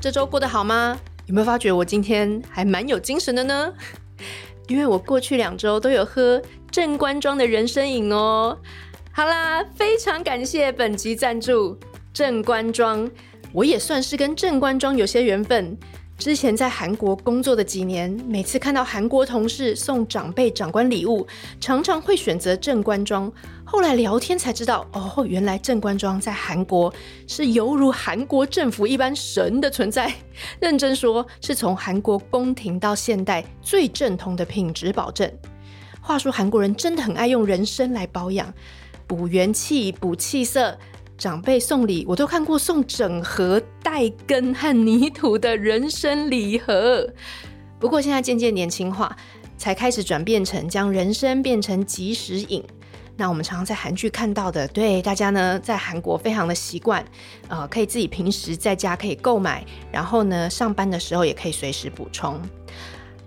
这周过得好吗？有没有发觉我今天还蛮有精神的呢？因为我过去两周都有喝正官庄的人参饮哦。好啦，非常感谢本集赞助正官庄，我也算是跟正官庄有些缘分。之前在韩国工作的几年，每次看到韩国同事送长辈长官礼物，常常会选择正官庄。后来聊天才知道，哦，原来正官庄在韩国是犹如韩国政府一般神的存在。认真说，是从韩国宫廷到现代最正统的品质保证。话说韩国人真的很爱用人参来保养，补元气、补气色。长辈送礼，我都看过送整盒带根和泥土的人参礼盒。不过现在渐渐年轻化，才开始转变成将人参变成即食饮。那我们常常在韩剧看到的，对大家呢，在韩国非常的习惯，呃，可以自己平时在家可以购买，然后呢，上班的时候也可以随时补充。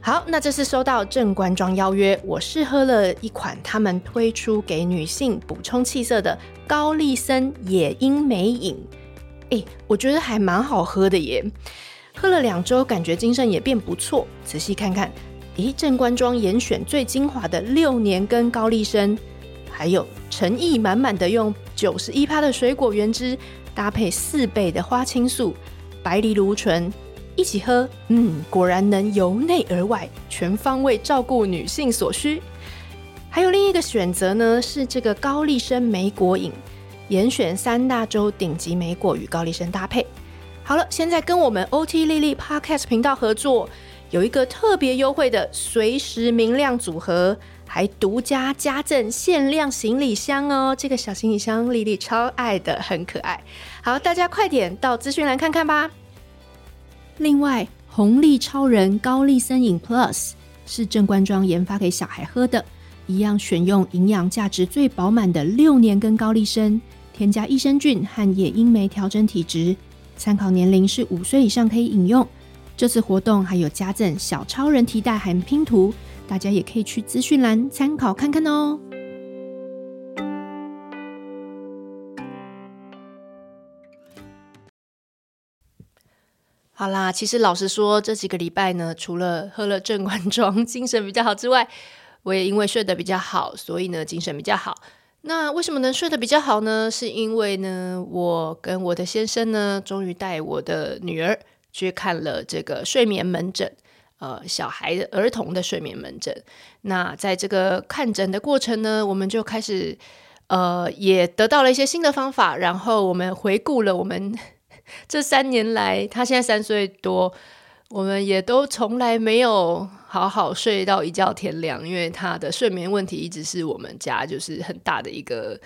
好，那这次收到正官庄邀约，我试喝了一款他们推出给女性补充气色的高丽参野樱梅饮，诶，我觉得还蛮好喝的耶。喝了两周，感觉精神也变不错。仔细看看，咦，正官庄严选最精华的六年根高丽参，还有诚意满满的用九十一趴的水果原汁搭配四倍的花青素、白藜芦醇。一起喝，嗯，果然能由内而外全方位照顾女性所需。还有另一个选择呢，是这个高丽参莓果饮，严选三大洲顶级莓果与高丽参搭配。好了，现在跟我们 OT 莉丽 Podcast 频道合作，有一个特别优惠的随时明亮组合，还独家加赠限量行李箱哦。这个小行李箱莉莉超爱的，很可爱。好，大家快点到资讯栏看看吧。另外，红利超人高丽参饮 Plus 是正官庄研发给小孩喝的，一样选用营养价值最饱满的六年根高丽参，添加益生菌和野樱梅调整体质，参考年龄是五岁以上可以饮用。这次活动还有加赠小超人提袋和拼图，大家也可以去资讯栏参考看看哦。好啦，其实老实说，这几个礼拜呢，除了喝了正官庄精神比较好之外，我也因为睡得比较好，所以呢精神比较好。那为什么能睡得比较好呢？是因为呢，我跟我的先生呢，终于带我的女儿去看了这个睡眠门诊，呃，小孩的儿童的睡眠门诊。那在这个看诊的过程呢，我们就开始呃，也得到了一些新的方法，然后我们回顾了我们。这三年来，他现在三岁多，我们也都从来没有好好睡到一觉天亮，因为他的睡眠问题一直是我们家就是很大的一个，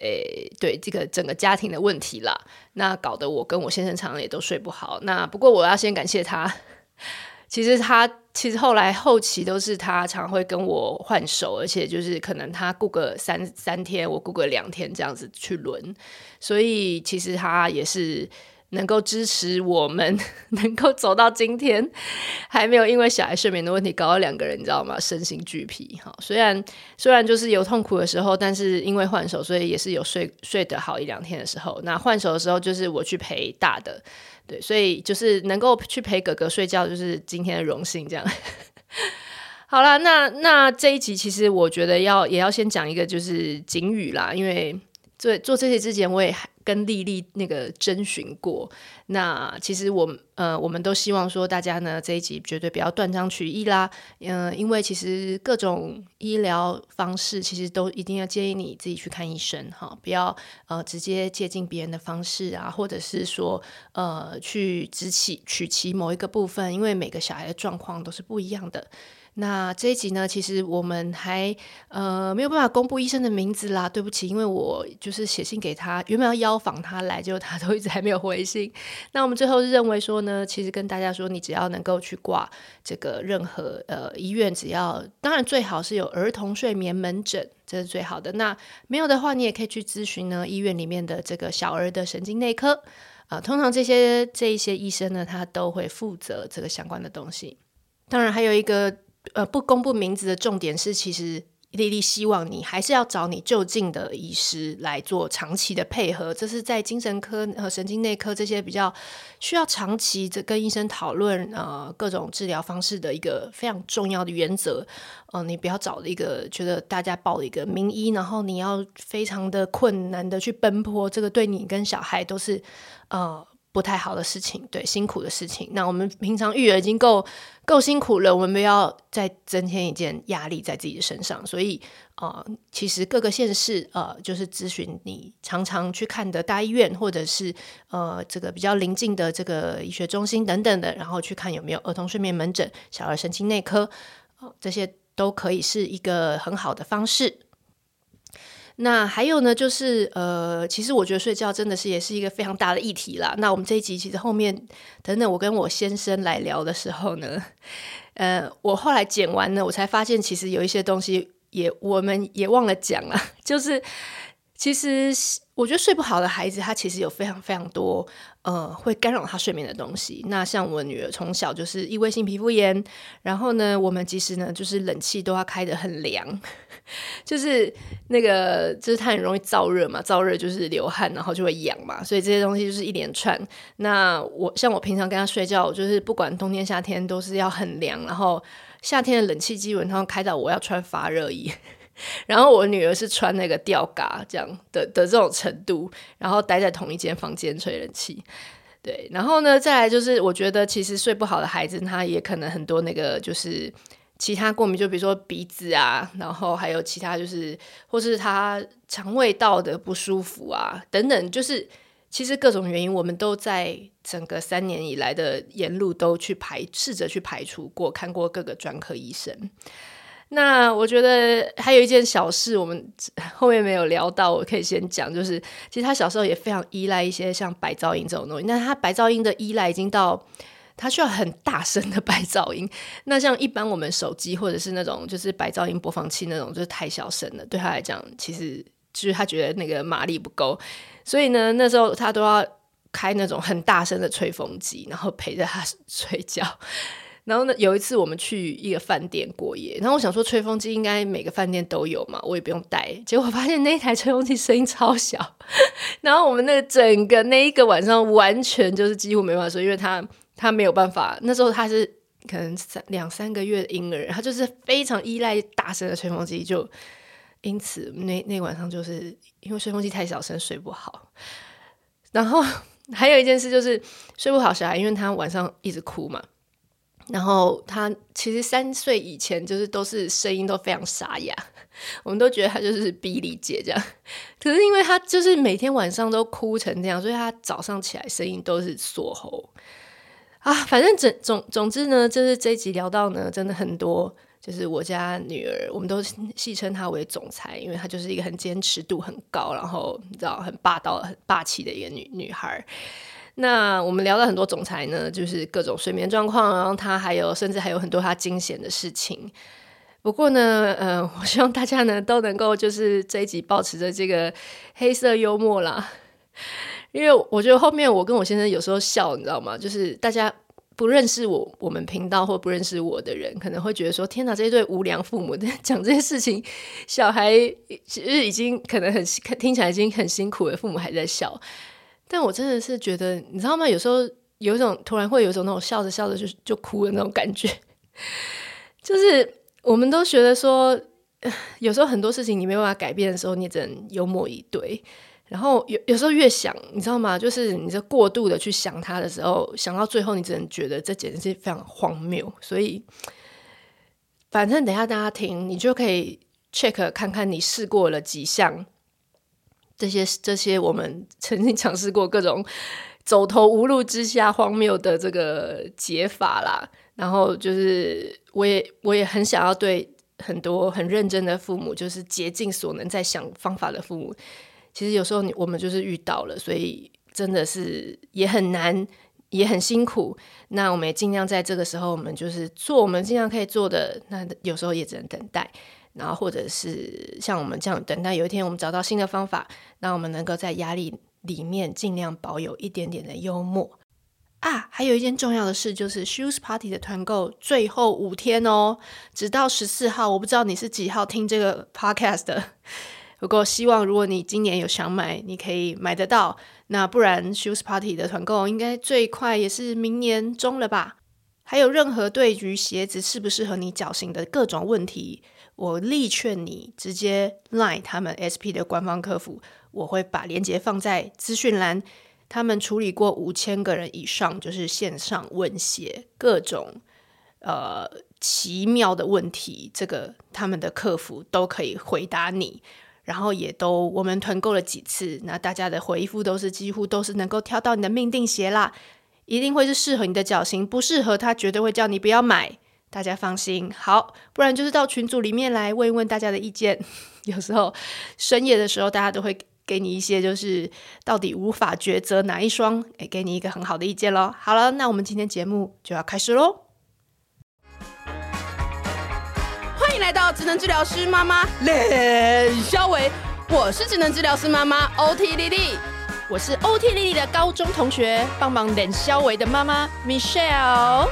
诶，对这个整个家庭的问题啦。那搞得我跟我先生常常也都睡不好。那不过我要先感谢他，其实他其实后来后期都是他常会跟我换手，而且就是可能他顾个三三天，我顾个两天这样子去轮，所以其实他也是。能够支持我们 能够走到今天，还没有因为小孩睡眠的问题搞到两个人，你知道吗？身心俱疲。哈，虽然虽然就是有痛苦的时候，但是因为换手，所以也是有睡睡得好一两天的时候。那换手的时候，就是我去陪大的，对，所以就是能够去陪哥哥睡觉，就是今天的荣幸。这样，好了，那那这一集其实我觉得要也要先讲一个就是警语啦，因为对做这些之前我也。跟莉莉那个征询过，那其实我呃，我们都希望说大家呢这一集绝对不要断章取义啦，嗯、因为其实各种医疗方式其实都一定要建议你自己去看医生哈，不要呃直接借鉴别人的方式啊，或者是说呃去只取取其某一个部分，因为每个小孩的状况都是不一样的。那这一集呢，其实我们还呃没有办法公布医生的名字啦，对不起，因为我就是写信给他，原本要邀访他来，结果他都一直还没有回信。那我们最后是认为说呢，其实跟大家说，你只要能够去挂这个任何呃医院，只要当然最好是有儿童睡眠门诊，这是最好的。那没有的话，你也可以去咨询呢医院里面的这个小儿的神经内科啊，通常这些这一些医生呢，他都会负责这个相关的东西。当然还有一个。呃，不公布名字的重点是，其实丽丽希望你还是要找你就近的医师来做长期的配合，这是在精神科和神经内科这些比较需要长期的跟医生讨论呃各种治疗方式的一个非常重要的原则。嗯、你不要找一个觉得大家报一个名医，然后你要非常的困难的去奔波，这个对你跟小孩都是呃。不太好的事情，对，辛苦的事情。那我们平常育儿已经够够辛苦了，我们不要再增添一件压力在自己的身上。所以，呃，其实各个县市，呃，就是咨询你常常去看的大医院，或者是呃这个比较临近的这个医学中心等等的，然后去看有没有儿童睡眠门诊、小儿神经内科，呃，这些都可以是一个很好的方式。那还有呢，就是呃，其实我觉得睡觉真的是也是一个非常大的议题啦。那我们这一集其实后面等等我跟我先生来聊的时候呢，呃，我后来剪完呢，我才发现其实有一些东西也我们也忘了讲了，就是其实。我觉得睡不好的孩子，他其实有非常非常多呃会干扰他睡眠的东西。那像我女儿从小就是异位性皮肤炎，然后呢，我们其实呢就是冷气都要开得很凉，就是那个就是他很容易燥热嘛，燥热就是流汗，然后就会痒嘛，所以这些东西就是一连串。那我像我平常跟她睡觉，就是不管冬天夏天都是要很凉，然后夏天的冷气基本上开到我要穿发热衣。然后我女儿是穿那个吊嘎这样的的这种程度，然后待在同一间房间吹冷气，对。然后呢，再来就是我觉得其实睡不好的孩子，他也可能很多那个就是其他过敏，就比如说鼻子啊，然后还有其他就是或是他肠胃道的不舒服啊等等，就是其实各种原因，我们都在整个三年以来的沿路都去排试着去排除过，看过各个专科医生。那我觉得还有一件小事，我们 后面没有聊到，我可以先讲，就是其实他小时候也非常依赖一些像白噪音这种东西。那他白噪音的依赖已经到他需要很大声的白噪音。那像一般我们手机或者是那种就是白噪音播放器那种，就是太小声了，对他来讲，其实就是他觉得那个马力不够。所以呢，那时候他都要开那种很大声的吹风机，然后陪着他 睡觉。然后呢，有一次我们去一个饭店过夜，然后我想说吹风机应该每个饭店都有嘛，我也不用带。结果发现那台吹风机声音超小，然后我们那个整个那一个晚上完全就是几乎没办法睡，因为他他没有办法。那时候他是可能三两三个月的婴儿，他就是非常依赖大声的吹风机，就因此那那晚上就是因为吹风机太小声睡不好。然后 还有一件事就是睡不好小孩，因为他晚上一直哭嘛。然后他其实三岁以前就是都是声音都非常沙哑，我们都觉得他就是比利姐这样。可是因为他就是每天晚上都哭成这样，所以他早上起来声音都是锁喉啊。反正总总总之呢，就是这一集聊到呢，真的很多，就是我家女儿，我们都戏称她为总裁，因为她就是一个很坚持度很高，然后你知道很霸道、很霸气的一个女女孩。那我们聊了很多总裁呢，就是各种睡眠状况，然后他还有甚至还有很多他惊险的事情。不过呢，嗯、呃，我希望大家呢都能够就是这一集保持着这个黑色幽默啦，因为我觉得后面我跟我先生有时候笑，你知道吗？就是大家不认识我我们频道或不认识我的人，可能会觉得说：天哪，这一对无良父母在讲这些事情，小孩其实已经可能很听起来已经很辛苦了，父母还在笑。但我真的是觉得，你知道吗？有时候有一种突然会有一种那种笑着笑着就就哭的那种感觉，就是我们都觉得说，有时候很多事情你没办法改变的时候，你只能幽默以对。然后有有时候越想，你知道吗？就是你这过度的去想他的时候，想到最后，你只能觉得这简直是非常荒谬。所以，反正等一下大家听，你就可以 check 看看你试过了几项。这些这些，我们 曾经尝试过各种走投无路之下荒谬的这个解法啦。然后就是，我也我也很想要对很多很认真的父母，就是竭尽所能在想方法的父母。其实有时候我们就是遇到了，所以真的是也很难，也很辛苦。那我们也尽量在这个时候，我们就是做我们尽量可以做的。那有时候也只能等待。然后，或者是像我们这样等待，有一天我们找到新的方法，让我们能够在压力里面尽量保有一点点的幽默。啊，还有一件重要的事就是 Shoes Party 的团购最后五天哦，直到十四号。我不知道你是几号听这个 podcast 的，不过希望如果你今年有想买，你可以买得到。那不然 Shoes Party 的团购应该最快也是明年中了吧？还有任何对于鞋子适不适合你脚型的各种问题，我力劝你直接 line 他们 SP 的官方客服，我会把链接放在资讯栏。他们处理过五千个人以上，就是线上问鞋各种呃奇妙的问题，这个他们的客服都可以回答你。然后也都我们团购了几次，那大家的回复都是几乎都是能够挑到你的命定鞋啦。一定会是适合你的脚型，不适合他绝对会叫你不要买。大家放心，好，不然就是到群组里面来问一问大家的意见。有时候深夜的时候，大家都会给你一些，就是到底无法抉择哪一双，诶，给你一个很好的意见咯。好了，那我们今天节目就要开始喽。欢迎来到职能治疗师妈妈冷肖维，我是职能治疗师妈妈 OT 丽丽。我是 OT 丽丽的高中同学，帮忙冷肖维的妈妈 Michelle。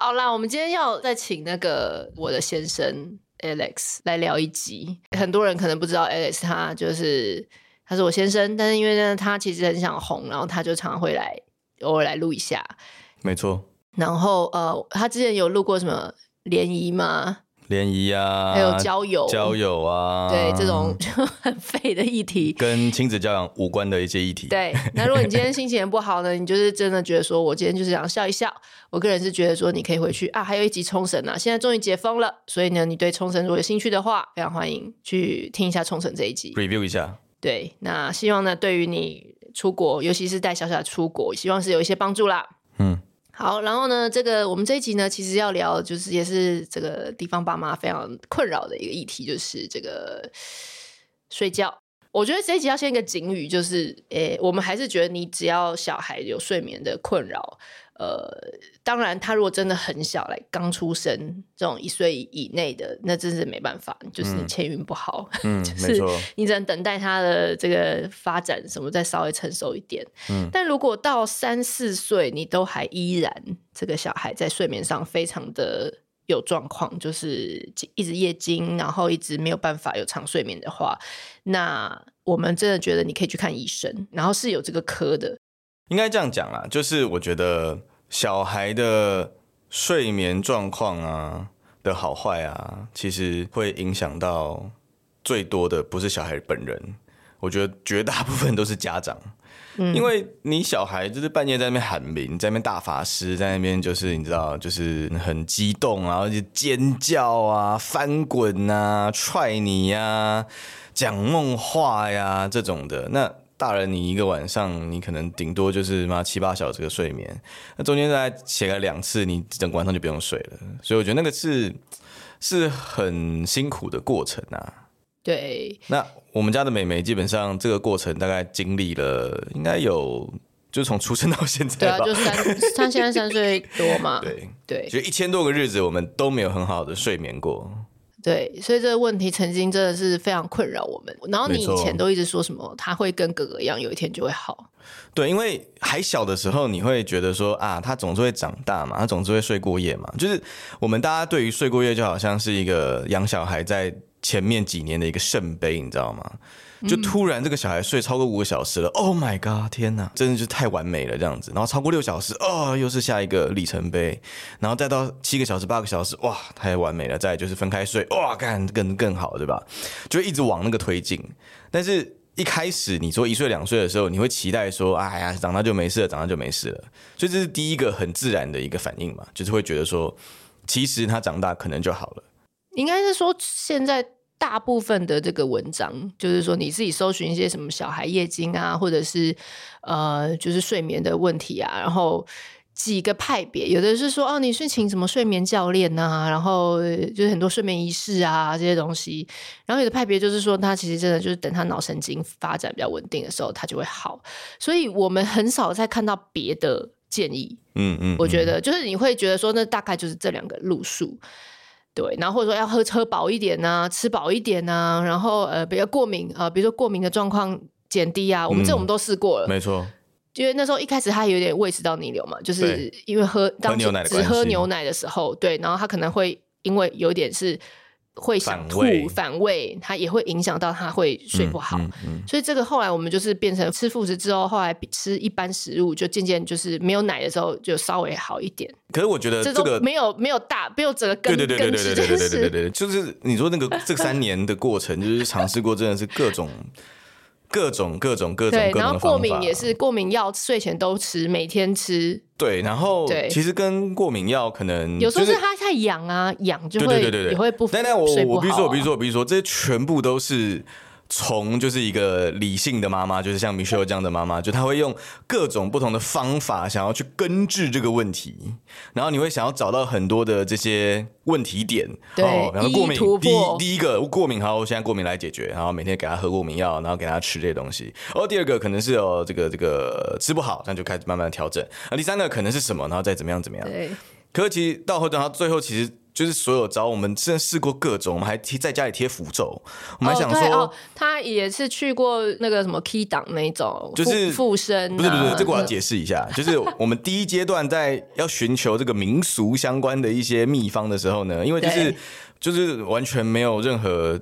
好啦，我们今天要再请那个我的先生 Alex 来聊一集。很多人可能不知道 Alex，他就是他是我先生，但是因为呢，他其实很想红，然后他就常常会来偶尔来录一下。没错。然后呃，他之前有录过什么联谊吗？联谊啊，还有交友，交友啊，对这种就 很废的议题，跟亲子教养无关的一些议题。对，那如果你今天心情也不好呢，你就是真的觉得说，我今天就是想笑一笑。我个人是觉得说，你可以回去啊，还有一集冲绳啊，现在终于解封了，所以呢，你对冲绳如果有兴趣的话，非常欢迎去听一下冲绳这一集，review 一下。对，那希望呢，对于你出国，尤其是带小小出国，希望是有一些帮助啦。嗯。好，然后呢，这个我们这一集呢，其实要聊，就是也是这个地方爸妈非常困扰的一个议题，就是这个睡觉。我觉得这一集要先一个警语，就是，诶，我们还是觉得你只要小孩有睡眠的困扰。呃，当然，他如果真的很小，来刚出生这种一岁以内的，那真是没办法，就是你欠运不好，嗯，就是你只能等待他的这个发展什么再稍微成熟一点。嗯，但如果到三四岁，你都还依然这个小孩在睡眠上非常的有状况，就是一直夜惊，然后一直没有办法有长睡眠的话，那我们真的觉得你可以去看医生，然后是有这个科的。应该这样讲啦，就是我觉得小孩的睡眠状况啊的好坏啊，其实会影响到最多的不是小孩本人，我觉得绝大部分都是家长，嗯，因为你小孩就是半夜在那边喊名，在那边大法师，在那边就是你知道，就是很激动然后就尖叫啊、翻滚啊、踹你呀、啊、讲梦话呀这种的，那。大人，你一个晚上你可能顶多就是妈七八小时的睡眠，那中间再写个两次，你整个晚上就不用睡了。所以我觉得那个是是很辛苦的过程啊。对。那我们家的美眉基本上这个过程大概经历了，应该有就从出生到现在吧。对啊，就三，她现在三岁多嘛。对对。就一千多个日子，我们都没有很好的睡眠过。对，所以这个问题曾经真的是非常困扰我们。然后你以前都一直说什么，他会跟哥哥一样，有一天就会好。对，因为还小的时候，你会觉得说啊，他总是会长大嘛，他总是会睡过夜嘛。就是我们大家对于睡过夜，就好像是一个养小孩在前面几年的一个圣杯，你知道吗？就突然这个小孩睡超过五个小时了，嗯，Oh my god！天哪，真的就太完美了这样子。然后超过六小时，哦，又是下一个里程碑。然后再到七个小时、八个小时，哇，太完美了。再就是分开睡，哇，干更更好，对吧？就一直往那个推进。但是一开始你说一岁两岁的时候，你会期待说，哎呀，长大就没事了，长大就没事了。所以这是第一个很自然的一个反应嘛，就是会觉得说，其实他长大可能就好了。应该是说现在。大部分的这个文章，就是说你自己搜寻一些什么小孩夜惊啊，或者是呃，就是睡眠的问题啊，然后几个派别，有的是说哦，你是请什么睡眠教练呐、啊，然后就是很多睡眠仪式啊这些东西，然后有的派别就是说他其实真的就是等他脑神经发展比较稳定的时候，他就会好，所以我们很少再看到别的建议。嗯嗯，我觉得就是你会觉得说，那大概就是这两个路数。对，然后或者说要喝喝饱一点呐、啊，吃饱一点呐、啊，然后呃，比较过敏啊、呃，比如说过敏的状况减低啊。我们这我们都试过了，没错。因为那时候一开始他有点胃食道逆流嘛，就是因为喝当时只喝牛奶的时候，对，然后他可能会因为有点是。会想吐反胃，它也会影响到他会睡不好，嗯嗯嗯、所以这个后来我们就是变成吃副食之后，后来吃一般食物就渐渐就是没有奶的时候就稍微好一点。可是我觉得这个没有没有大没有整个根对对对对对对对对对对，就是你说那个这三年的过程，就是尝试过真的是各种。各种各种各种各种，然后过敏也是过敏药，睡前都吃，每天吃。对，然后其实跟过敏药可能有时候是它太痒啊，痒就会对对对对也会不。但但我我比如说我比如说我比如说这些全部都是。从就是一个理性的妈妈，就是像 Michelle 这样的妈妈，就她会用各种不同的方法，想要去根治这个问题。然后你会想要找到很多的这些问题点，对，哦、然后过敏第一第一个过敏，好，我现在过敏来解决，然后每天给她喝过敏药，然后给她吃这些东西。然后第二个可能是哦这个这个吃不好，那就开始慢慢调整。啊，第三个可能是什么，然后再怎么样怎么样。对，可是其实到后头，最后其实。就是所有招，我们真的试过各种，我们还贴在家里贴符咒，我们还想说，哦，他也是去过那个什么 key 档那种，就是附身，不是不是，这个我要解释一下，就是我们第一阶段在要寻求这个民俗相关的一些秘方的时候呢，因为就是就是完全没有任何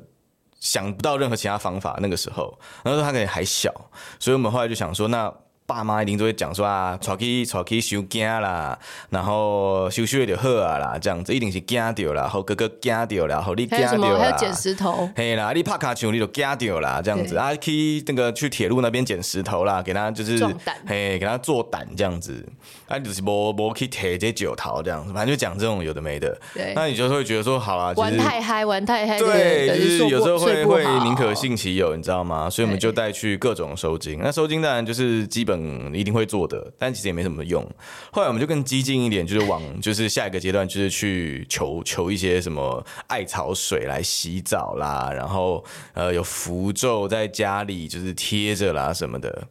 想不到任何其他方法，那个时候，然后他可能还小，所以我们后来就想说那。爸妈一定都会讲说啊，带去带去收惊啦，然后收收就好啊啦，这样子一定是惊到啦，后哥哥惊到啦，后你惊到啦，还有捡石头，嘿啦，你拍卡球你就惊到啦，这样子啊，去那个去铁路那边捡石头啦，给他就是嘿，给他做胆这样子，啊，就是无无去铁这九桃这样子，反正就讲这种有的没的，对，那你就会觉得说好啦，玩太嗨，玩太嗨，对，就是有时候会会宁可信其有，你知道吗？所以我们就带去各种收金，那收金当然就是基本。嗯，一定会做的，但其实也没什么用。后来我们就更激进一点，就是往 就是下一个阶段，就是去求求一些什么艾草水来洗澡啦，然后呃有符咒在家里就是贴着啦什么的。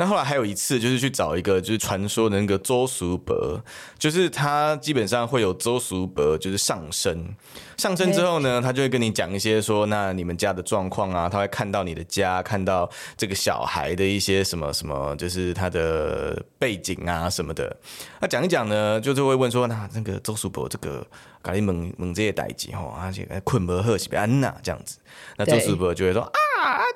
那后来还有一次，就是去找一个就是传说的那个周叔伯，就是他基本上会有周叔伯就是上身，上身之后呢，他就会跟你讲一些说，那你们家的状况啊，他会看到你的家，看到这个小孩的一些什么什么，就是他的背景啊什么的。那讲一讲呢，就是会问说，那那个周叔伯这个。咖喱猛猛这些代志吼，而且困不喝是别安呐这样子，那周师伯就会说啊，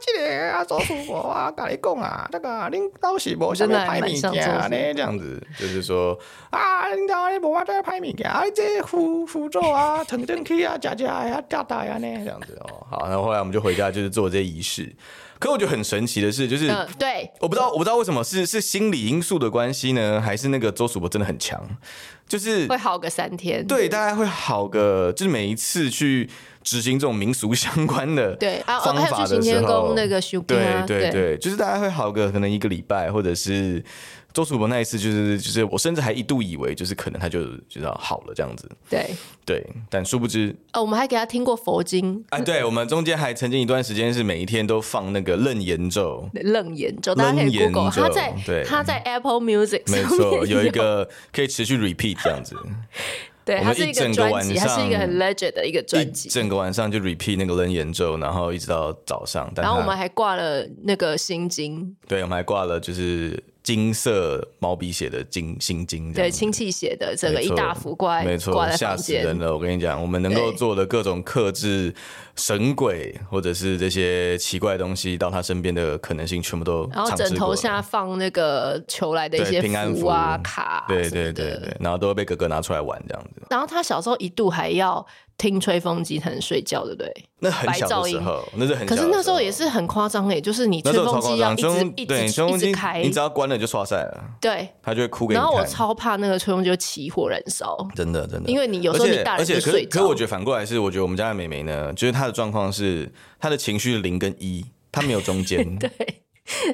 这个啊周师伯啊，跟你讲啊，那个恁老是无啥物歹物件呢，这样子就是说啊，恁家里无啥在歹物件，啊，这辅辅助啊，腾腾去啊，家家呀，大大呀呢，这样子哦。好，然后后来我们就回家，就是做这些仪式。可我觉得很神奇的是，就是对，我不知道，我不知道为什么是是心理因素的关系呢，还是那个周师伯真的很强？就是会好个三天，对，大概会好个，就是每一次去执行这种民俗相关的 对方法的时候，那个对对对，就是大概会好个可能一个礼拜，或者是。周楚博那一次就是就是我甚至还一度以为就是可能他就知道好了这样子，对。对，但殊不知哦，我们还给他听过佛经，哎，对，我们中间还曾经一段时间是每一天都放那个楞严咒，楞严咒，大家可以 Google，他在对。他在 Apple Music 没错，有。一个可以持续 repeat 这样子，对，它是一整个专辑，它是一个很 legend 的一个专辑，整个晚上就 repeat 那个楞严咒，然后一直到早上，然后我们还挂了那个心经，对，我们还挂了就是。金色毛笔写的金心经，对，亲戚写的这个一大幅挂，没错，吓死人了！我跟你讲，我们能够做的各种克制神鬼或者是这些奇怪的东西到他身边的可能性，全部都然后枕头下放那个求来的一些平安符啊卡，对对对对，然后都会被哥哥拿出来玩这样子。然后他小时候一度还要。听吹风机才能睡觉，对不对？那很小的时候，那是很小。可是那时候也是很夸张诶，就是你吹风机要一直一直一直开，你只要关了就刷晒了。对，他就会哭给你。然后我超怕那个吹风机就起火燃烧，真的真的。因为你有时候你大人就睡着。可是我觉得反过来是，我觉得我们家的妹妹呢，就是她的状况是她的情绪零跟一，她没有中间。对，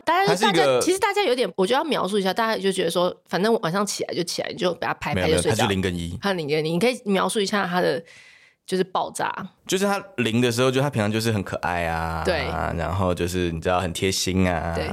大家大家其实大家有点，我就要描述一下，大家就觉得说，反正晚上起来就起来，你就把它拍拍就睡觉。她是零跟一，她零跟一，你可以描述一下她的。就是爆炸，就是他零的时候，就他平常就是很可爱啊，对，然后就是你知道很贴心啊，对，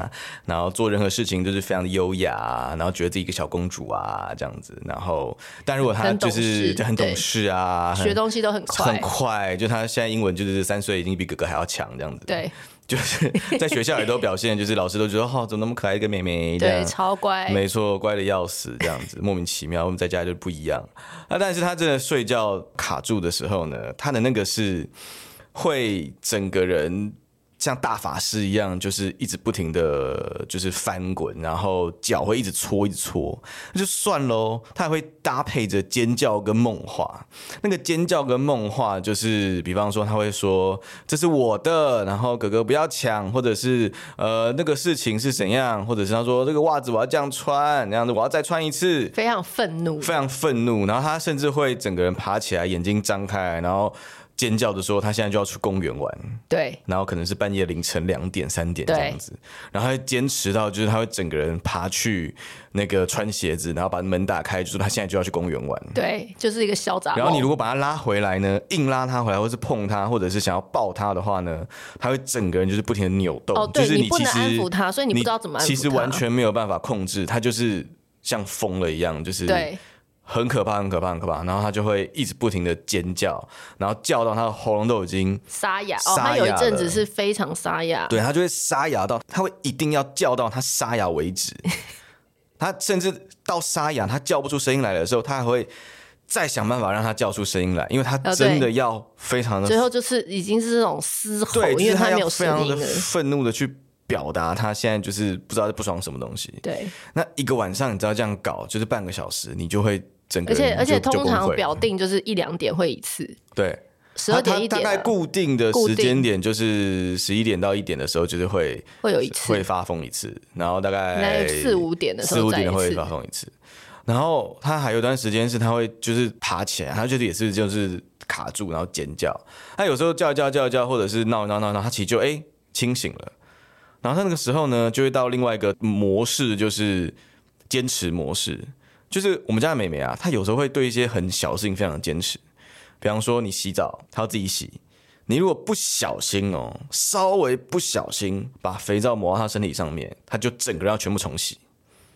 然后做任何事情都是非常的优雅，然后觉得自己一个小公主啊这样子，然后但如果他就是就很懂事啊，学东西都很快，很快，就他现在英文就是三岁已经比哥哥还要强这样子，对。就是 在学校也都表现，就是老师都觉得哦，怎么那么可爱一个妹妹，对，超乖，没错，乖的要死，这样子莫名其妙。我们在家就不一样。啊，但是他真的睡觉卡住的时候呢，他的那个是会整个人。像大法师一样，就是一直不停的就是翻滚，然后脚会一直搓，一直搓，那就算喽。他还会搭配着尖叫跟梦话。那个尖叫跟梦话，就是比方说他会说这是我的，然后哥哥不要抢，或者是呃那个事情是怎样，或者是他说这个袜子我要这样穿，那样子我要再穿一次，非常愤怒，非常愤怒。然后他甚至会整个人爬起来，眼睛张开，然后。尖叫的时候，他现在就要去公园玩。对，然后可能是半夜凌晨两点、三点这样子，然后他会坚持到，就是他会整个人爬去那个穿鞋子，然后把门打开，就是他现在就要去公园玩。对，就是一个嚣张。然后你如果把他拉回来呢，硬拉他回来，或是碰他，或者是想要抱他的话呢，他会整个人就是不停的扭动。哦，对，就是你不能安抚他，所以你不知道怎么安抚他。其实完全没有办法控制，他就是像疯了一样，就是对。很可怕，很可怕，很可怕。然后他就会一直不停的尖叫，然后叫到他的喉咙都已经沙哑。哦，他有一阵子是非常沙哑。对，他就会沙哑到，他会一定要叫到他沙哑为止。他甚至到沙哑，他叫不出声音来的时候，他还会再想办法让他叫出声音来，因为他真的要非常的。哦、最后就是已经是这种嘶吼，对，因为他没有非常的愤怒的去表达他现在就是不知道在不爽什么东西。对，那一个晚上你知道这样搞就是半个小时，你就会。而且而且通常表定就是一两点会一次，对，十二点一点，大概固定的时间点就是十一点到一点的时候，就是会会有一次会发疯一次，然后大概四五点的时候四五点会发疯一次，然后他还有段时间是他会就是爬起来，他就是也是就是卡住，然后尖叫，他有时候叫叫叫叫，或者是闹闹闹闹，他其实就哎、欸、清醒了，然后他那个时候呢就会到另外一个模式，就是坚持模式。就是我们家的妹妹啊，她有时候会对一些很小的事情非常的坚持，比方说你洗澡，她要自己洗，你如果不小心哦，稍微不小心把肥皂抹到她身体上面，她就整个人要全部重洗。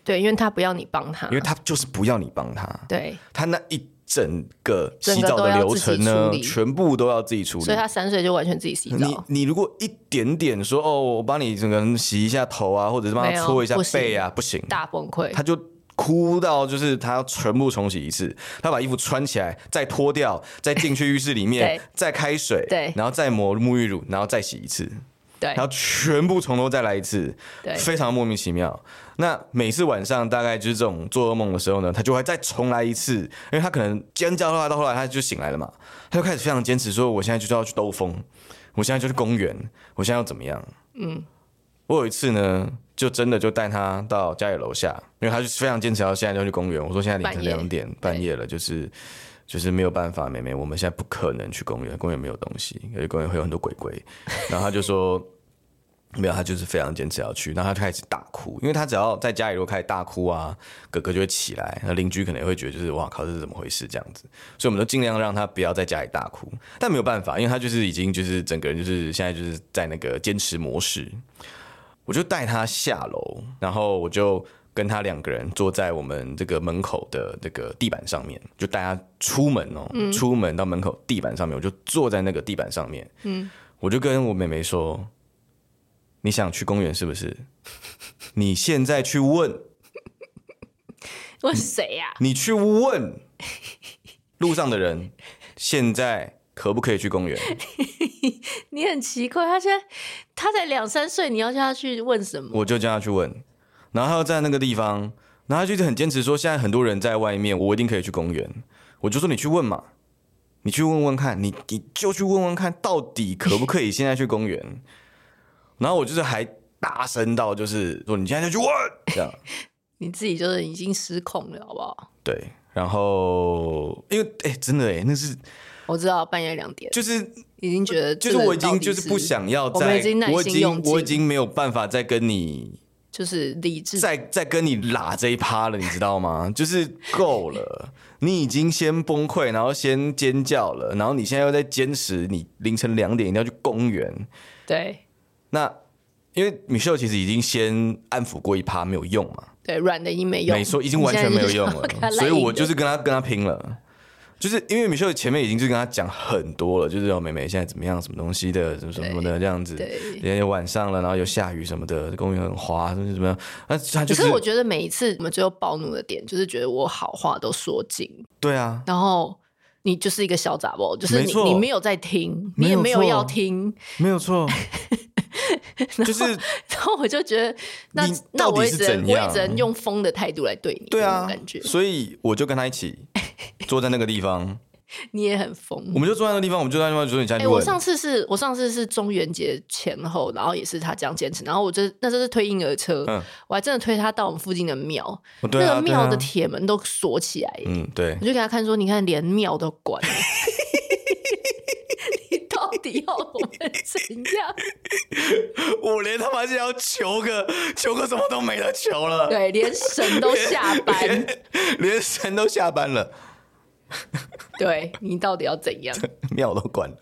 对，因为她不要你帮她，因为她就是不要你帮她。对，她那一整个洗澡的流程呢，全部都要自己处理。所以她三岁就完全自己洗澡。你你如果一点点说哦，我帮你整个人洗一下头啊，或者是帮她搓一下背啊，不行，不行，大崩溃，她就。哭到就是他要全部重洗一次，他把衣服穿起来，再脱掉，再进去浴室里面，再开水，对，然后再抹沐浴乳，然后再洗一次，对，然后全部从头再来一次，对，非常莫名其妙。那每次晚上大概就是这种做噩梦的时候呢，他就会再重来一次，因为他可能尖叫的话到后来他就醒来了嘛，他就开始非常坚持说，我现在就是要去兜风，我现在就去公园，我现在要怎么样？嗯，我有一次呢。就真的就带他到家里楼下，因为他就非常坚持要现在就去公园。我说现在凌晨两点半夜，了，就是就是没有办法，妹妹，我们现在不可能去公园，公园没有东西，因为公园会有很多鬼鬼。然后他就说没有，他就是非常坚持要去。然后他就开始大哭，因为他只要在家里如果开始大哭啊，哥哥就会起来，那邻居可能也会觉得就是哇靠，这是怎么回事这样子。所以我们都尽量让他不要在家里大哭，但没有办法，因为他就是已经就是整个人就是现在就是在那个坚持模式。我就带他下楼，然后我就跟他两个人坐在我们这个门口的这个地板上面，就带他出门哦，嗯、出门到门口地板上面，我就坐在那个地板上面，嗯，我就跟我妹妹说：“你想去公园是不是？你现在去问，问谁呀？你去问路上的人，现在。”可不可以去公园？你很奇怪，他现在他才两三岁，你要叫他去问什么？我就叫他去问，然后他要在那个地方，然后他就一直很坚持说，现在很多人在外面，我一定可以去公园。我就说你去问嘛，你去问问看，你你就去问问看到底可不可以现在去公园。然后我就是还大声到就是说你现在就去问，这样 你自己就是已经失控了，好不好？对，然后因为哎、欸，真的哎、欸，那是。我知道半夜两点，就是已经觉得，就是我已经就是不想要再，我已经我已经我已经没有办法再跟你，就是理智，再再跟你拉这一趴了，你知道吗？就是够了，你已经先崩溃，然后先尖叫了，然后你现在又在坚持，你凌晨两点一定要去公园。对，那因为米秀其实已经先安抚过一趴，没有用嘛。对，软的已经没用，没错，已经完全没有用了，所以我就是跟他跟他拼了。就是因为米秀前面已经就跟他讲很多了，就是说妹妹现在怎么样，什么东西的，什么什么的这样子。对，也有晚上了，然后又下雨什么的，公园很滑，什么怎么样？那他就是。可是我觉得每一次我们最后暴怒的点，就是觉得我好话都说尽。对啊。然后你就是一个小杂包，就是你你没有在听，你也没有要听，没有错。就是，然后我就觉得，那那我也只能我也只能用疯的态度来对你，对啊，感觉。所以我就跟他一起 坐在那个地方，你也很疯。我们就坐在那个地方，我们就在那地方就说你家。哎，我上次是我上次是中元节前后，然后也是他这样坚持，然后我就那时候是推婴儿车，嗯，我还真的推他到我们附近的庙，那个庙的铁门都锁起来，嗯，对，我就给他看说，你看连庙都关。要我们怎样？我连他妈是要求个求个什么都没得求了。对，连神都下班，连，连神都下班了。对，你到底要怎样？庙都关了。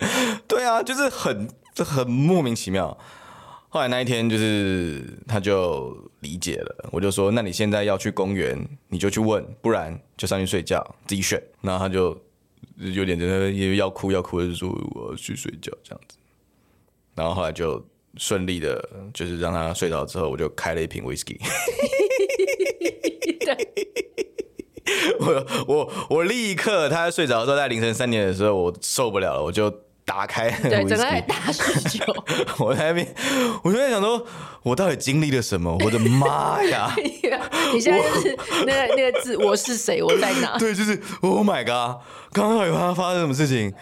对啊，就是很很莫名其妙。后来那一天，就是他就理解了。我就说，那你现在要去公园，你就去问，不然就上去睡觉，自己选。然后他就。有点真的，因为要哭要哭的，就说我要去睡觉这样子，然后后来就顺利的，就是让他睡着之后，我就开了一瓶威士忌。对，我我我立刻，他睡着的时候，在凌晨三点的时候，我受不了了，我就。打开，对，整个在大酗酒。我在那边，我就在想说，我到底经历了什么？我的妈呀！你现在就是那个那个字，我是谁？我在哪？对，就是 Oh my God！刚刚有发发生什么事情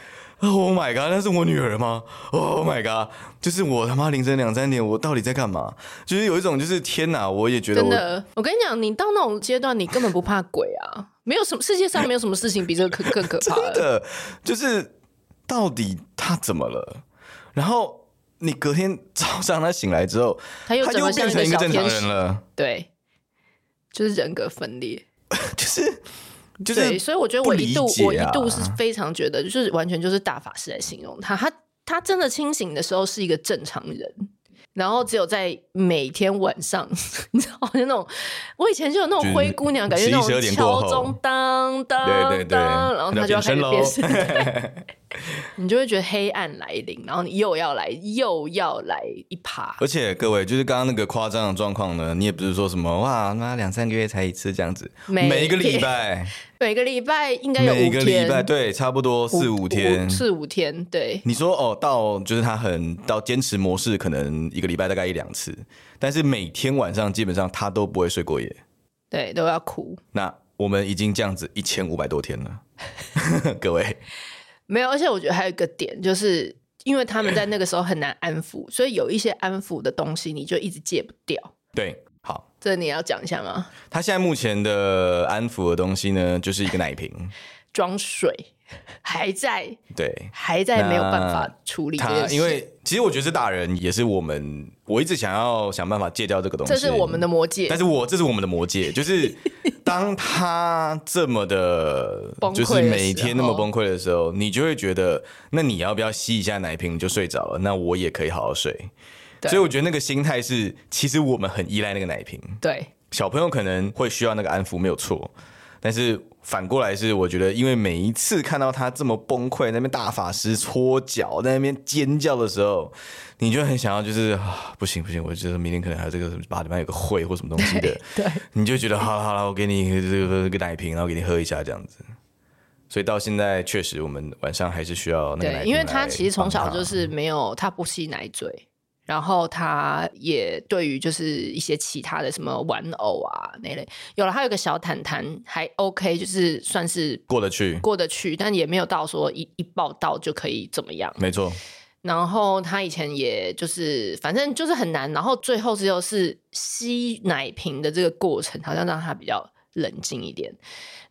？Oh my God！那是我女儿吗？Oh my God！就是我他妈凌晨两三点，我到底在干嘛？就是有一种，就是天哪！我也觉得，真的，我跟你讲，你到那种阶段，你根本不怕鬼啊！没有什么世界上没有什么事情比这个更可怕的，真的就是。到底他怎么了？然后你隔天早上他醒来之后，他又，他又变成一个正常人了。对，就是人格分裂，就是就是。所以我觉得我一度、啊、我一度是非常觉得，就是完全就是大法师来形容他。他他真的清醒的时候是一个正常人。然后只有在每天晚上，你知道，就那种我以前就有那种灰姑娘感觉，那种敲钟当当当，然后他就要开始变身，你就会觉得黑暗来临，然后你又要来又要来一趴。而且各位，就是刚刚那个夸张的状况呢，你也不是说什么哇，那两三个月才一次这样子，每一个礼拜。每个礼拜应该有每个礼拜对，差不多四五天，四五天对。你说哦，到就是他很到坚持模式，可能一个礼拜大概一两次，但是每天晚上基本上他都不会睡过夜，对，都要哭。那我们已经这样子一千五百多天了，各位没有，而且我觉得还有一个点，就是因为他们在那个时候很难安抚，所以有一些安抚的东西你就一直戒不掉。对。好，这你要讲一下吗？他现在目前的安抚的东西呢，就是一个奶瓶装水，还在对，还在没有办法处理他，因为其实我觉得是大人，也是我们，我一直想要想办法戒掉这个东西。这是我们的魔戒，但是我这是我们的魔戒，就是当他这么的，就是每天那么崩溃的时候，你就会觉得，那你要不要吸一下奶瓶就睡着了？那我也可以好好睡。所以我觉得那个心态是，其实我们很依赖那个奶瓶。对，小朋友可能会需要那个安抚，没有错。但是反过来是，我觉得因为每一次看到他这么崩溃，那边大法师搓脚，在那边尖叫的时候，你就很想要，就是啊，不行不行，我觉得明天可能还有这个八点半有个会或什么东西的。对，对 你就觉得好了好了，我给你这个这个奶瓶，然后给你喝一下这样子。所以到现在确实，我们晚上还是需要那个奶瓶。对，因为他其实从小就是没有，他不吸奶嘴。然后他也对于就是一些其他的什么玩偶啊那类，有了，他有个小毯毯还 OK，就是算是过得去，过得去，但也没有到说一一抱到就可以怎么样。没错。然后他以前也就是反正就是很难，然后最后只有是吸奶瓶的这个过程，好像让他比较冷静一点。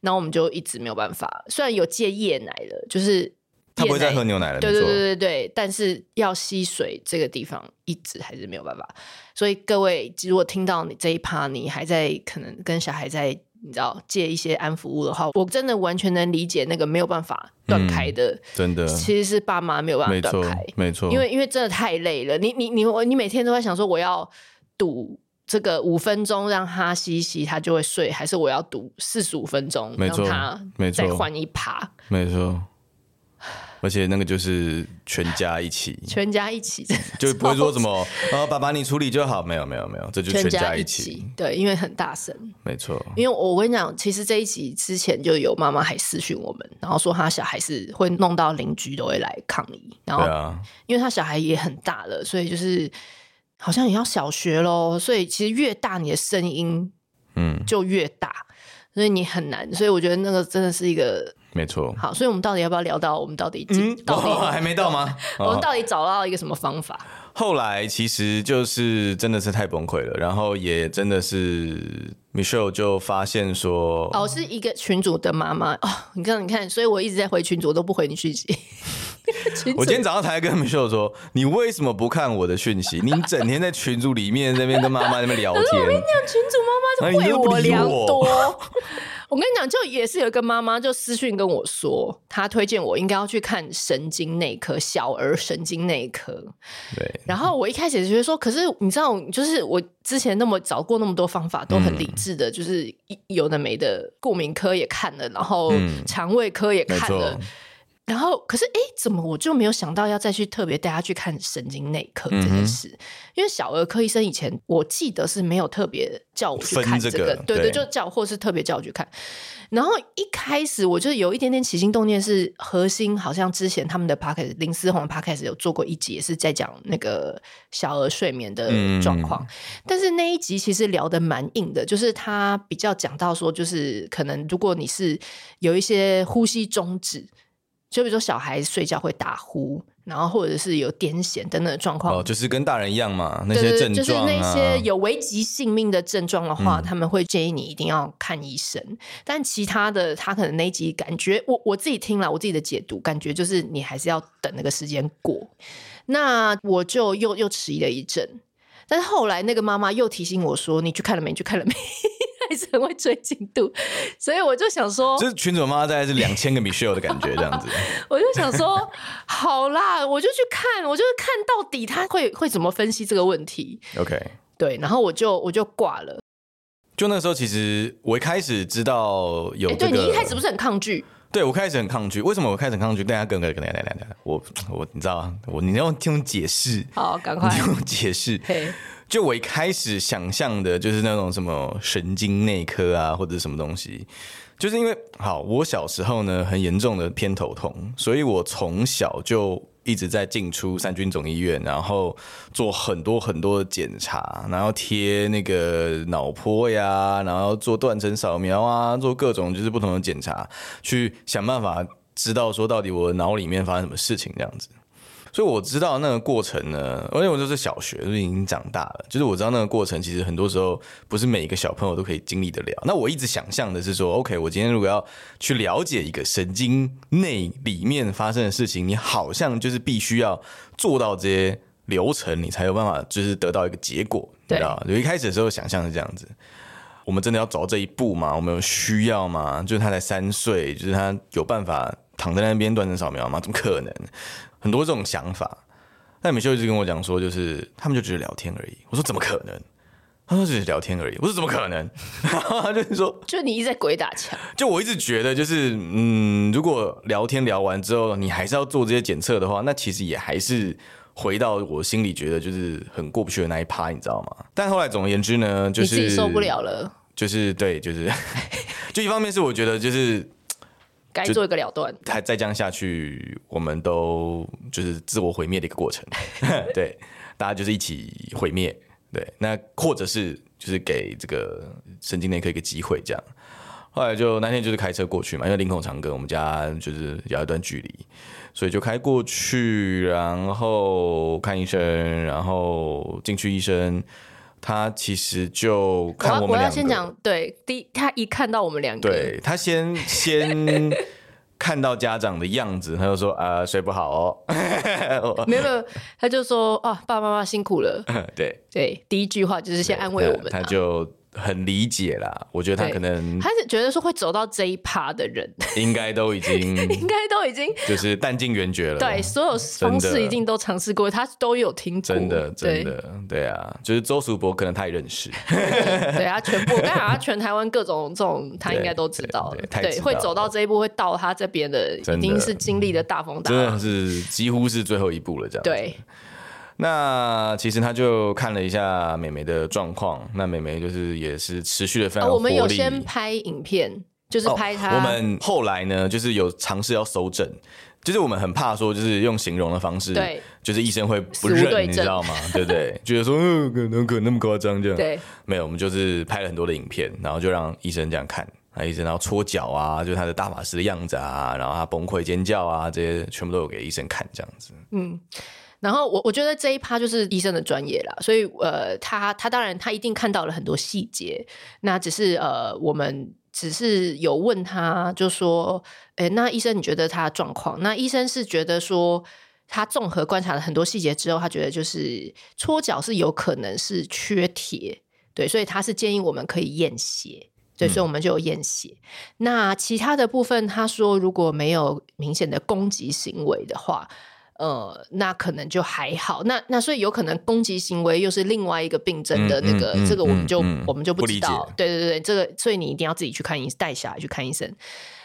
然后我们就一直没有办法，虽然有戒夜奶了，就是。他不会再喝牛奶了，对对对对对，但是要吸水这个地方一直还是没有办法。所以各位，如果听到你这一趴，你还在可能跟小孩在你知道借一些安抚物的话，我真的完全能理解那个没有办法断开的，嗯、真的其实是爸妈没有办法断开，没错，因为因为真的太累了。你你你我你每天都在想说我要堵这个五分钟让他吸吸，他就会睡，还是我要读四十五分钟，让他再换一趴？没错。而且那个就是全家一起，全家一起，就不会说什么啊，爸爸你处理就好，没有没有没有，这就全家一起，对，因为很大声，没错。因为我跟你讲，其实这一集之前就有妈妈还私讯我们，然后说他小孩是会弄到邻居都会来抗议，然后，啊、因为他小孩也很大了，所以就是好像也要小学喽，所以其实越大你的声音嗯。就越大，嗯，所以你很难，所以我觉得那个真的是一个。没错，好，所以我们到底要不要聊到我们到底，嗯，到底、哦、还没到吗？我们到底找到一个什么方法？后来其实就是真的是太崩溃了，然后也真的是 Michelle 就发现说，哦，是一个群主的妈妈哦，你看，你看，所以我一直在回群主，我都不回你讯息。我今天早上才跟 Michelle 说，你为什么不看我的讯息？你整天在群组里面那边跟妈妈那边聊天。我跟你讲，群主妈妈就为我良多。我跟你讲，就也是有一个妈妈就私讯跟我说，她推荐我应该要去看神经内科，小儿神经内科。对。然后我一开始就觉得说，可是你知道，就是我之前那么找过那么多方法，都很理智的，就是有的没的，过敏科也看了，然后肠胃科也看了。嗯然后，可是，哎，怎么我就没有想到要再去特别带他去看神经内科这件事？嗯、因为小儿科医生以前我记得是没有特别叫我去看这个，这个、对对，对，就叫或是特别叫我去看。然后一开始我就有一点点起心动念，是核心好像之前他们的 podcast 林思宏 podcast 有做过一集，也是在讲那个小儿睡眠的状况。嗯、但是那一集其实聊得蛮硬的，就是他比较讲到说，就是可能如果你是有一些呼吸中止。就比如说小孩睡觉会打呼，然后或者是有癫痫等等的状况，哦，就是跟大人一样嘛，那些症状啊，就是那些有危及性命的症状的话，嗯，他们会建议你一定要看医生。但其他的，他可能那一集感觉，我我自己听了我自己的解读，感觉就是你还是要等那个时间过。那我就又又迟疑了一阵，但是后来那个妈妈又提醒我说：“你去看了没？你去看了没？”还是很会追进度，所以我就想说，就是群主妈妈大概是 两千个 Michelle 的感觉这样子。我就想说，好啦，我就去看，我就是看到底他会会怎么分析这个问题。OK，对，然后我就我就挂了。就那时候，其实我一开始知道有、这个，对你一开始不是很抗拒？对我开始很抗拒，为什么我开始很抗拒？大家跟跟跟来来来来，我我你知道啊，我你要听我解释，好，赶快听解释。就我一开始想象的，就是那种什么神经内科啊，或者什么东西，就是因为好，我小时候呢很严重的偏头痛，所以我从小就一直在进出三军总医院，然后做很多很多的检查，然后贴那个脑波呀，然后做断层扫描啊，做各种就是不同的检查，去想办法知道说到底我脑里面发生什么事情这样子。所以我知道那个过程呢，因为我就是小学，就是已经长大了。就是我知道那个过程，其实很多时候不是每一个小朋友都可以经历得了。那我一直想象的是说，OK，我今天如果要去了解一个神经内里面发生的事情，你好像就是必须要做到这些流程，你才有办法就是得到一个结果，对，你知道？就一开始的时候想象是这样子。我们真的要走到这一步吗？我们有需要吗？就是他才三岁，就是他有办法躺在那边断层扫描吗？怎么可能？很多这种想法，那美秀一直跟我讲说，就是他们就只是聊天而已。我说怎么可能？他说只是聊天而已。我说怎么可能？然后他就是说，就你一直在鬼打墙。就我一直觉得，就是嗯，如果聊天聊完之后，你还是要做这些检测的话，那其实也还是回到我心里觉得就是很过不去的那一趴，你知道吗？但后来总而言之呢，就是你自己受不了了。就是对，就是 就一方面是我觉得就是。该做一个了断，还再这样下去，我们都就是自我毁灭的一个过程。对，大家就是一起毁灭。对，那或者是就是给这个神经内科一个机会，这样。后来就那天就是开车过去嘛，因为林口长庚，我们家就是有一段距离，所以就开过去，然后看医生，然后进去医生。他其实就看我们两个。我要先讲，对，第一他一看到我们两个，对他先 先看到家长的样子，他就说啊、呃，睡不好哦。没有没有，他就说啊，爸爸妈妈辛苦了。对对，第一句话就是先安慰我们、啊。他就很理解啦。我觉得他可能他是觉得说会走到这一趴的人，应该都已经 应该都已经就是弹尽援绝了。对，所有方式一定都尝试过，他都有听过。真的，真的，对啊，就是周淑博可能他也认识。对啊，全部，刚好他全台湾各种这种，他应该都知道。对，会走到这一步，会到他这边的，已经是经历的大风大浪，真的是几乎是最后一步了，这样。对。那其实他就看了一下美眉的状况，那美眉就是也是持续的非常、哦。我们有先拍影片，就是拍他。哦、我们后来呢，就是有尝试要搜证，就是我们很怕说，就是用形容的方式，对，就是医生会不认，你知道吗？对不 对？觉得说，嗯，可能可能那么夸张这样。对，没有，我们就是拍了很多的影片，然后就让医生这样看，啊，医生然后搓脚啊，就是他的大法师的样子啊，然后他崩溃尖叫啊，这些全部都有给医生看，这样子。嗯。然后我我觉得这一趴就是医生的专业啦，所以呃，他他当然他一定看到了很多细节，那只是呃，我们只是有问他，就说，诶，那医生你觉得他的状况？那医生是觉得说，他综合观察了很多细节之后，他觉得就是搓脚是有可能是缺铁，对，所以他是建议我们可以验血，对，所以我们就有验血。嗯。那其他的部分，他说如果没有明显的攻击行为的话。呃，那可能就还好。那那所以有可能攻击行为又是另外一个病症的那个，嗯嗯嗯、这个我们就、嗯、我们就不知道。对对对，这个所以你一定要自己去看医生，带小孩去看医生。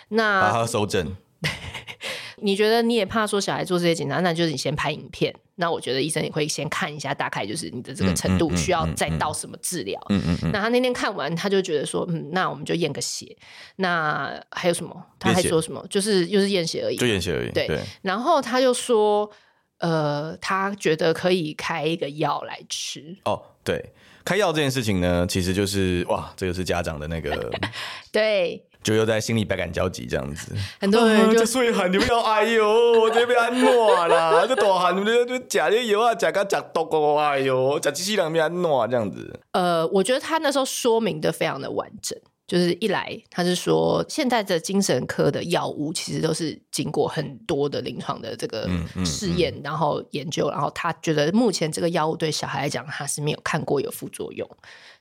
那好好收诊。你觉得你也怕说小孩做这些检查，那就是你先拍影片。那我觉得医生也会先看一下，大概就是你的这个程度需要再到什么治疗。嗯嗯，嗯，嗯，嗯。那他那天看完，他就觉得说，嗯，那我们就验个血。那还有什么？他还说什么？就是又是验血而已。就验血而已。对。对然后他就说，呃，他觉得可以开一个药来吃。哦，对，开药这件事情呢，其实就是哇，这个是家长的那个。对。就又在心里百感交集这样子，很多人就说：“细汉你们要哎呦，我这边安暖啦？这大喊你们就就假的油啊，假个假多个哎呦，假机器人变安暖这样子。”呃，我觉得他那时候说明的非常的完整，就是一来他是说现在的精神科的药物其实都是经过很多的临床的这个试验，嗯嗯嗯、然后研究，然后他觉得目前这个药物对小孩来讲，他是没有看过有副作用。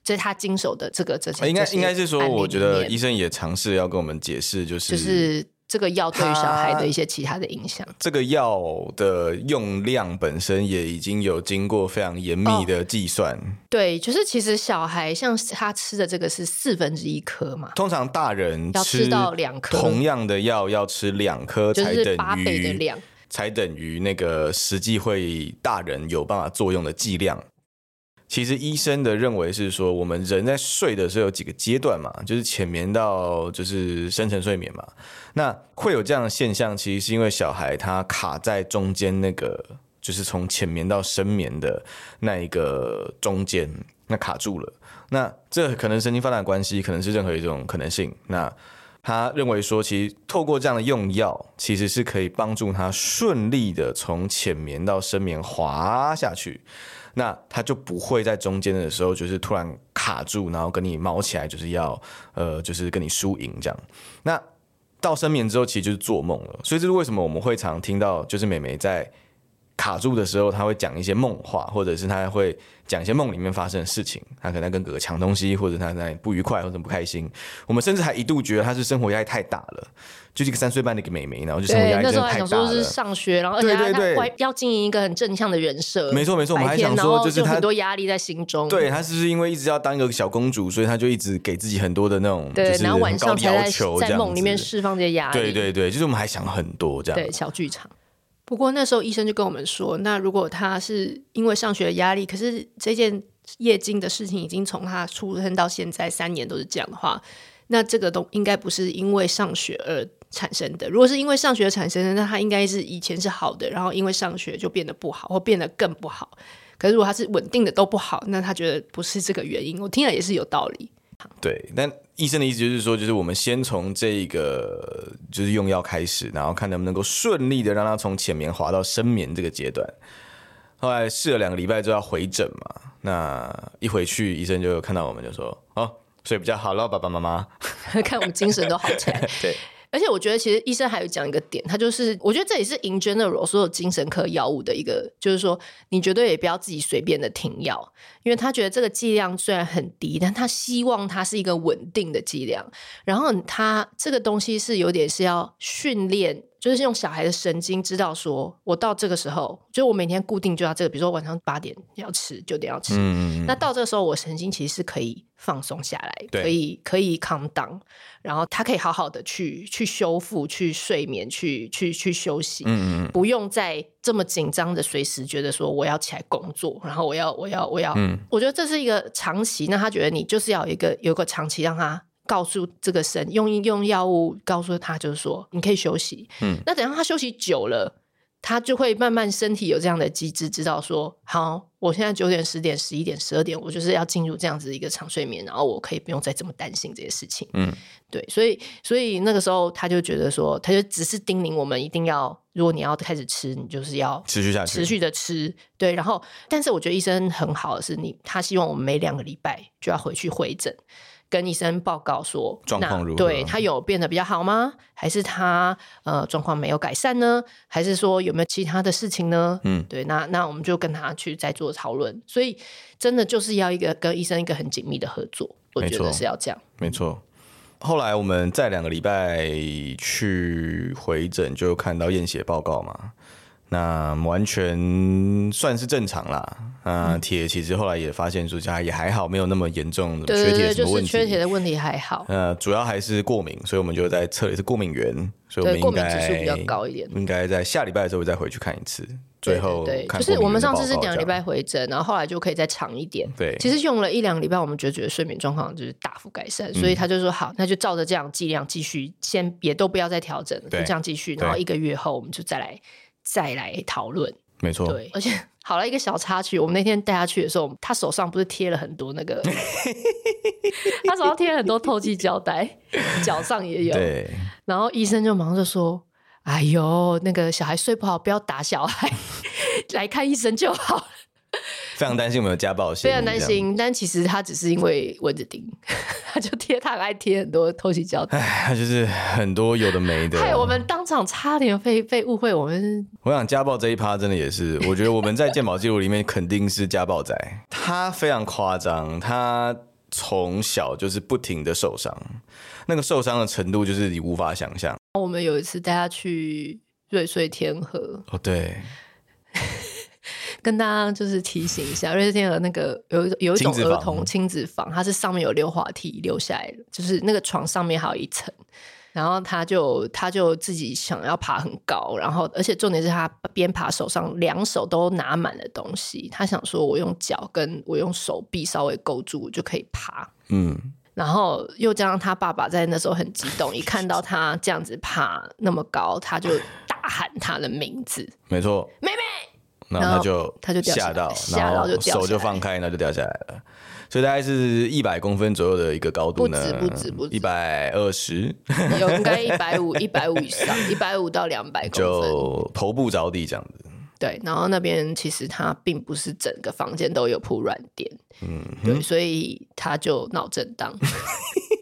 这是他经手的这个这些，应该应该是说，我觉得医生也尝试要跟我们解释，就是就是这个药对于小孩的一些其他的影响。这个药的用量本身也已经有经过非常严密的计算。哦。对，就是其实小孩像他吃的这个是四分之一颗嘛，通常大人要吃到两颗，同样的药要吃两颗才等于，就是八倍的量，才等于那个实际会大人有办法作用的剂量。其实医生的认为是说，我们人在睡的时候有几个阶段嘛，就是浅眠到就是深层睡眠嘛。那会有这样的现象，其实是因为小孩他卡在中间那个，就是从浅眠到深眠的那一个中间，那卡住了。那这可能神经发展的关系，可能是任何一种可能性。那他认为说，其实透过这样的用药，其实是可以帮助他顺利的从浅眠到深眠滑下去。那他就不会在中间的时候，就是突然卡住，然后跟你毛起来，就是要呃，就是跟你输赢这样。那到深眠之后，其实就是做梦了。所以这是为什么我们会常听到，就是美眉在卡住的时候，他会讲一些梦话，或者是他会讲一些梦里面发生的事情。他可能跟哥哥抢东西，或者他在不愉快或者不开心。我们甚至还一度觉得他是生活压力太大了。就是一个三岁半的一个妹妹，然后就生活压力真的太大了。那时候还想说是上学，然后而且他要经营一个很正向的人设。没错没错，我们还想说就是他很多压力在心中。对，他是不是因为一直要当一个小公主，所以他就一直给自己很多的那种对，就是然后晚上才在在梦里面释放这些压力。对对对，就是我们还想很多这样。对，小剧场。不过那时候医生就跟我们说，那如果他是因为上学的压力，可是这件夜惊的事情已经从他出生到现在三年都是这样的话，那这个都应该不是因为上学而。产生的，如果是因为上学产生的，那他应该是以前是好的，然后因为上学就变得不好，或变得更不好。可是如果他是稳定的都不好，那他觉得不是这个原因。我听了也是有道理。对，但医生的意思就是说，就是我们先从这个就是用药开始，然后看能不能够顺利的让他从浅眠滑到深眠这个阶段。后来试了两个礼拜之后要回诊嘛，那一回去医生就看到我们就说：“哦，睡比较好了，爸爸妈妈。” 看我们精神都好起来。对。而且我觉得其实医生还有讲一个点，他就是我觉得这也是 in general 所有精神科药物的一个，就是说你绝对也不要自己随便的停药，因为他觉得这个剂量虽然很低，但他希望它是一个稳定的剂量，然后他这个东西是有点是要训练。就是用小孩的神经知道说，我到这个时候，就我每天固定就要这个，比如说晚上八点要吃，九点要吃。嗯，那到这个时候，我神经其实是可以放松下来，可以可以 calm down，然后他可以好好的去去修复、去睡眠、去去去休息。嗯，不用再这么紧张的随时觉得说我要起来工作，然后我要我要我要。嗯，我觉得这是一个长期。那他觉得你就是要有一个有一个长期让他。告诉这个神用用药物告诉他，就是说你可以休息。嗯，那等到他休息久了，他就会慢慢身体有这样的机制，知道说好，我现在九点、十点、十一点、十二点，我就是要进入这样子一个长睡眠，然后我可以不用再这么担心这些事情。嗯，对，所以所以那个时候他就觉得说，他就只是叮咛我们一定要，如果你要开始吃，你就是要持续下去，持续的吃。对，然后但是我觉得医生很好的是你，他希望我们每两个礼拜就要回去回诊。跟医生报告说状况如何？对，他有变得比较好吗？还是他呃状况没有改善呢？还是说有没有其他的事情呢？嗯，对，那那我们就跟他去再做讨论。所以真的就是要一个跟医生一个很紧密的合作，我觉得是要这样。没错。后来我们在两个礼拜去回诊，就看到验血报告嘛。那完全算是正常啦。啊，铁其实后来也发现说，家也还好，没有那么严重的缺铁什么问题。就是缺铁的问题还好。呃，主要还是过敏，所以我们就在测也是过敏源，所以我们应该过敏指数比较高一点。应该在下礼拜的时候再回去看一次。最后对，就是我们上次是两个礼拜回诊，然后后来就可以再长一点。对，其实用了一两个礼拜，我们就觉得睡眠状况就是大幅改善，所以他就说好，那就照着这样剂量继续，先也都不要再调整了，就这样继续，然后一个月后我们就再来。再来讨论，没错。对，而且 好了一个小插曲，我们那天带他去的时候，他手上不是贴了很多那个，他手上贴了很多透气胶带，脚上也有。对。然后医生就忙着说：“哎呦，那个小孩睡不好，不要打小孩，来看医生就好。”非常担心我们有家暴，非常担心。但其实他只是因为蚊子叮，他就贴，他爱贴很多透气胶带。哎，他就是很多有的没的。害我们当场差点被被误会。我们我想家暴这一趴真的也是，我觉得我们在鉴宝记录里面肯定是家暴仔。他非常夸张，他从小就是不停的受伤，那个受伤的程度就是你无法想象。我们有一次带他去瑞穗天河，哦对。跟大家就是提醒一下，瑞穗天鹅那个有有一种儿童亲子房，它是上面有溜滑梯溜下来的，就是那个床上面还有一层，然后他就他就自己想要爬很高，然后而且重点是他边爬手上两手都拿满了东西，他想说我用脚跟我用手臂稍微勾住就可以爬，嗯，然后又加上他爸爸在那时候很激动，一看到他这样子爬那么高，他就大喊他的名字，没错。然后他就他就吓到，吓到就手就放开，那就掉下来了。所以大概是一百公分左右的一个高度呢，不止不止不止，一百二十，有应该 一百五一百五以上，一百五到两百公分，就头部着地这样子。对，然后那边其实它并不是整个房间都有铺软垫，嗯哼，对，所以他就脑震荡。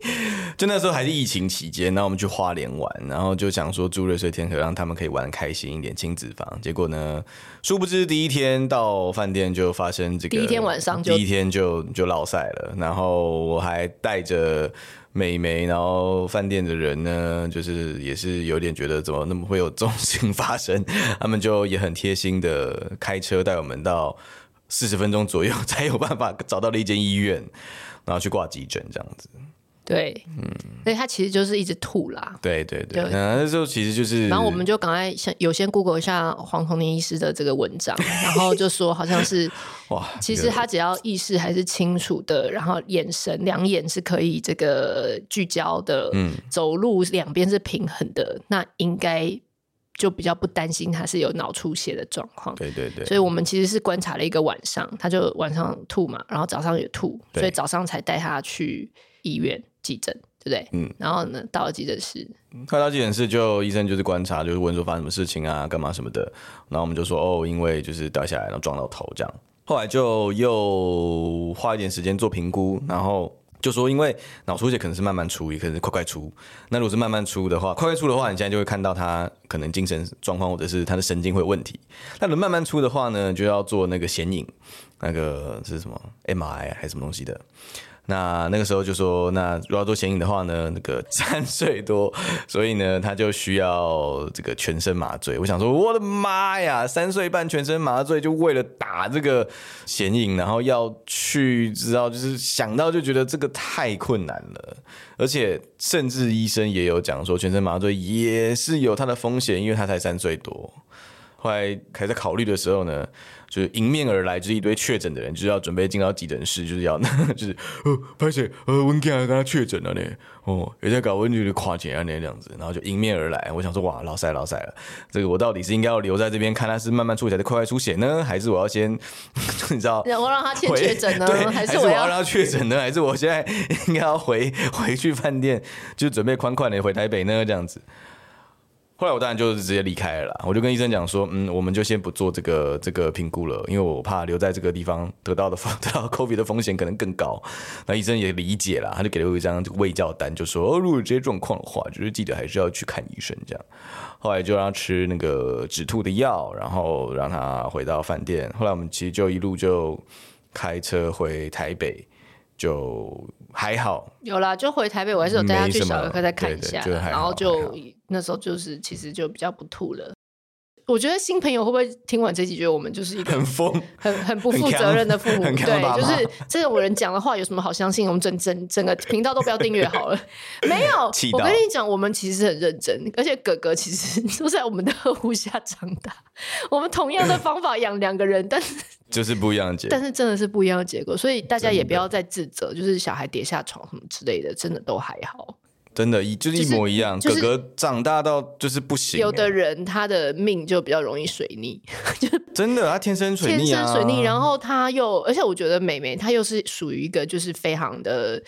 就那时候还是疫情期间，然后我们去花莲玩，然后就想说住瑞穗天河，让他们可以玩开心一点，亲子房。结果呢，殊不知第一天到饭店就发生这个，第一天晚上就第一天就就落赛了。然后我还带着美眉，然后饭店的人呢，就是也是有点觉得怎么那么会有这种事情发生，他们就也很贴心的开车带我们到四十分钟左右才有办法找到了一间医院，然后去挂急诊这样子。对，嗯，所以他其实就是一直吐啦。对对对，对。那时候其实就是，然后我们就赶快先有先 Google 一下黄宏林医师的这个文章，然后就说好像是 哇，其实他只要意识还是清楚的，然后眼神两眼是可以这个聚焦的，嗯，走路两边是平衡的，那应该就比较不担心他是有脑出血的状况。对对对，所以我们其实是观察了一个晚上，他就晚上吐嘛，然后早上也吐，所以早上才带他去医院。急诊对不对？嗯，然后呢，到了急诊室，快到急诊室就医生就是观察，就是问说发生什么事情啊，干嘛什么的。然后我们就说哦，因为就是掉下来，然后撞到头这样。后来就又花一点时间做评估，然后就说因为脑出血可能是慢慢出，也可能是快快出。那如果是慢慢出的话，快快出的话，你现在就会看到他可能精神状况或者是他的神经会有问题。那如果慢慢出的话呢，就要做那个显影，那个是什么 MRI 还是什么东西的？那那个时候就说，那如果要做显影的话呢，那个三岁多，所以呢，他就需要这个全身麻醉。我想说，我的妈呀，三岁半全身麻醉，就为了打这个显影，然后要去知道，就是想到就觉得这个太困难了，而且甚至医生也有讲说，全身麻醉也是有它的风险，因为他才三岁多。后来开始考虑的时候呢，就是迎面而来就是一堆确诊的人，就是要准备进到急诊室，就是要 就是呃，拍谢呃，温健跟他确诊了呢，哦，也在搞温就是跨检啊那这样子，然后就迎面而来。我想说哇，老塞老塞了，这个我到底是应该要留在这边看他是慢慢出血还是快快出血呢，还是我要先 你知道，我让他先确诊呢？对，还是我要让他确诊呢？还是我现在应该要回回去饭店，就准备宽宽的回台北呢？这样子。后来我当然就是直接离开了啦，我就跟医生讲说，嗯，我们就先不做这个这个评估了，因为我怕留在这个地方得到的得到 COVID 的风险可能更高。那医生也理解了，他就给了我一张胃教单，就说，哦，如果有这些状况的话，就是记得还是要去看医生这样。后来就让他吃那个止吐的药，然后让他回到饭店。后来我们其实就一路就开车回台北。就还好，有啦，就回台北，我还是有带他去小儿科再看一下，对对，然后就那时候就是其实就比较不吐了。我觉得新朋友会不会听完这集，觉得我们就是一个很疯、很很不负责任的父母？对，就是这种人讲的话有什么好相信？我们整整整个频道都不要订阅好了。没有，我跟你讲，我们其实很认真，而且哥哥其实都在我们的 呵护下长大。我们同样的方法养两个人，但是就是不一样的结果。但是真的是不一样的结果，所以大家也不要再自责，就是小孩跌下床什么之类的，真的都还好。真的，一就是一模一样。就是、哥哥长大到就是不行。有的人他的命就比较容易水逆，就 真的，他天生水逆啊，天生水逆。然后他又，而且我觉得妹妹她又是属于一个就是非常的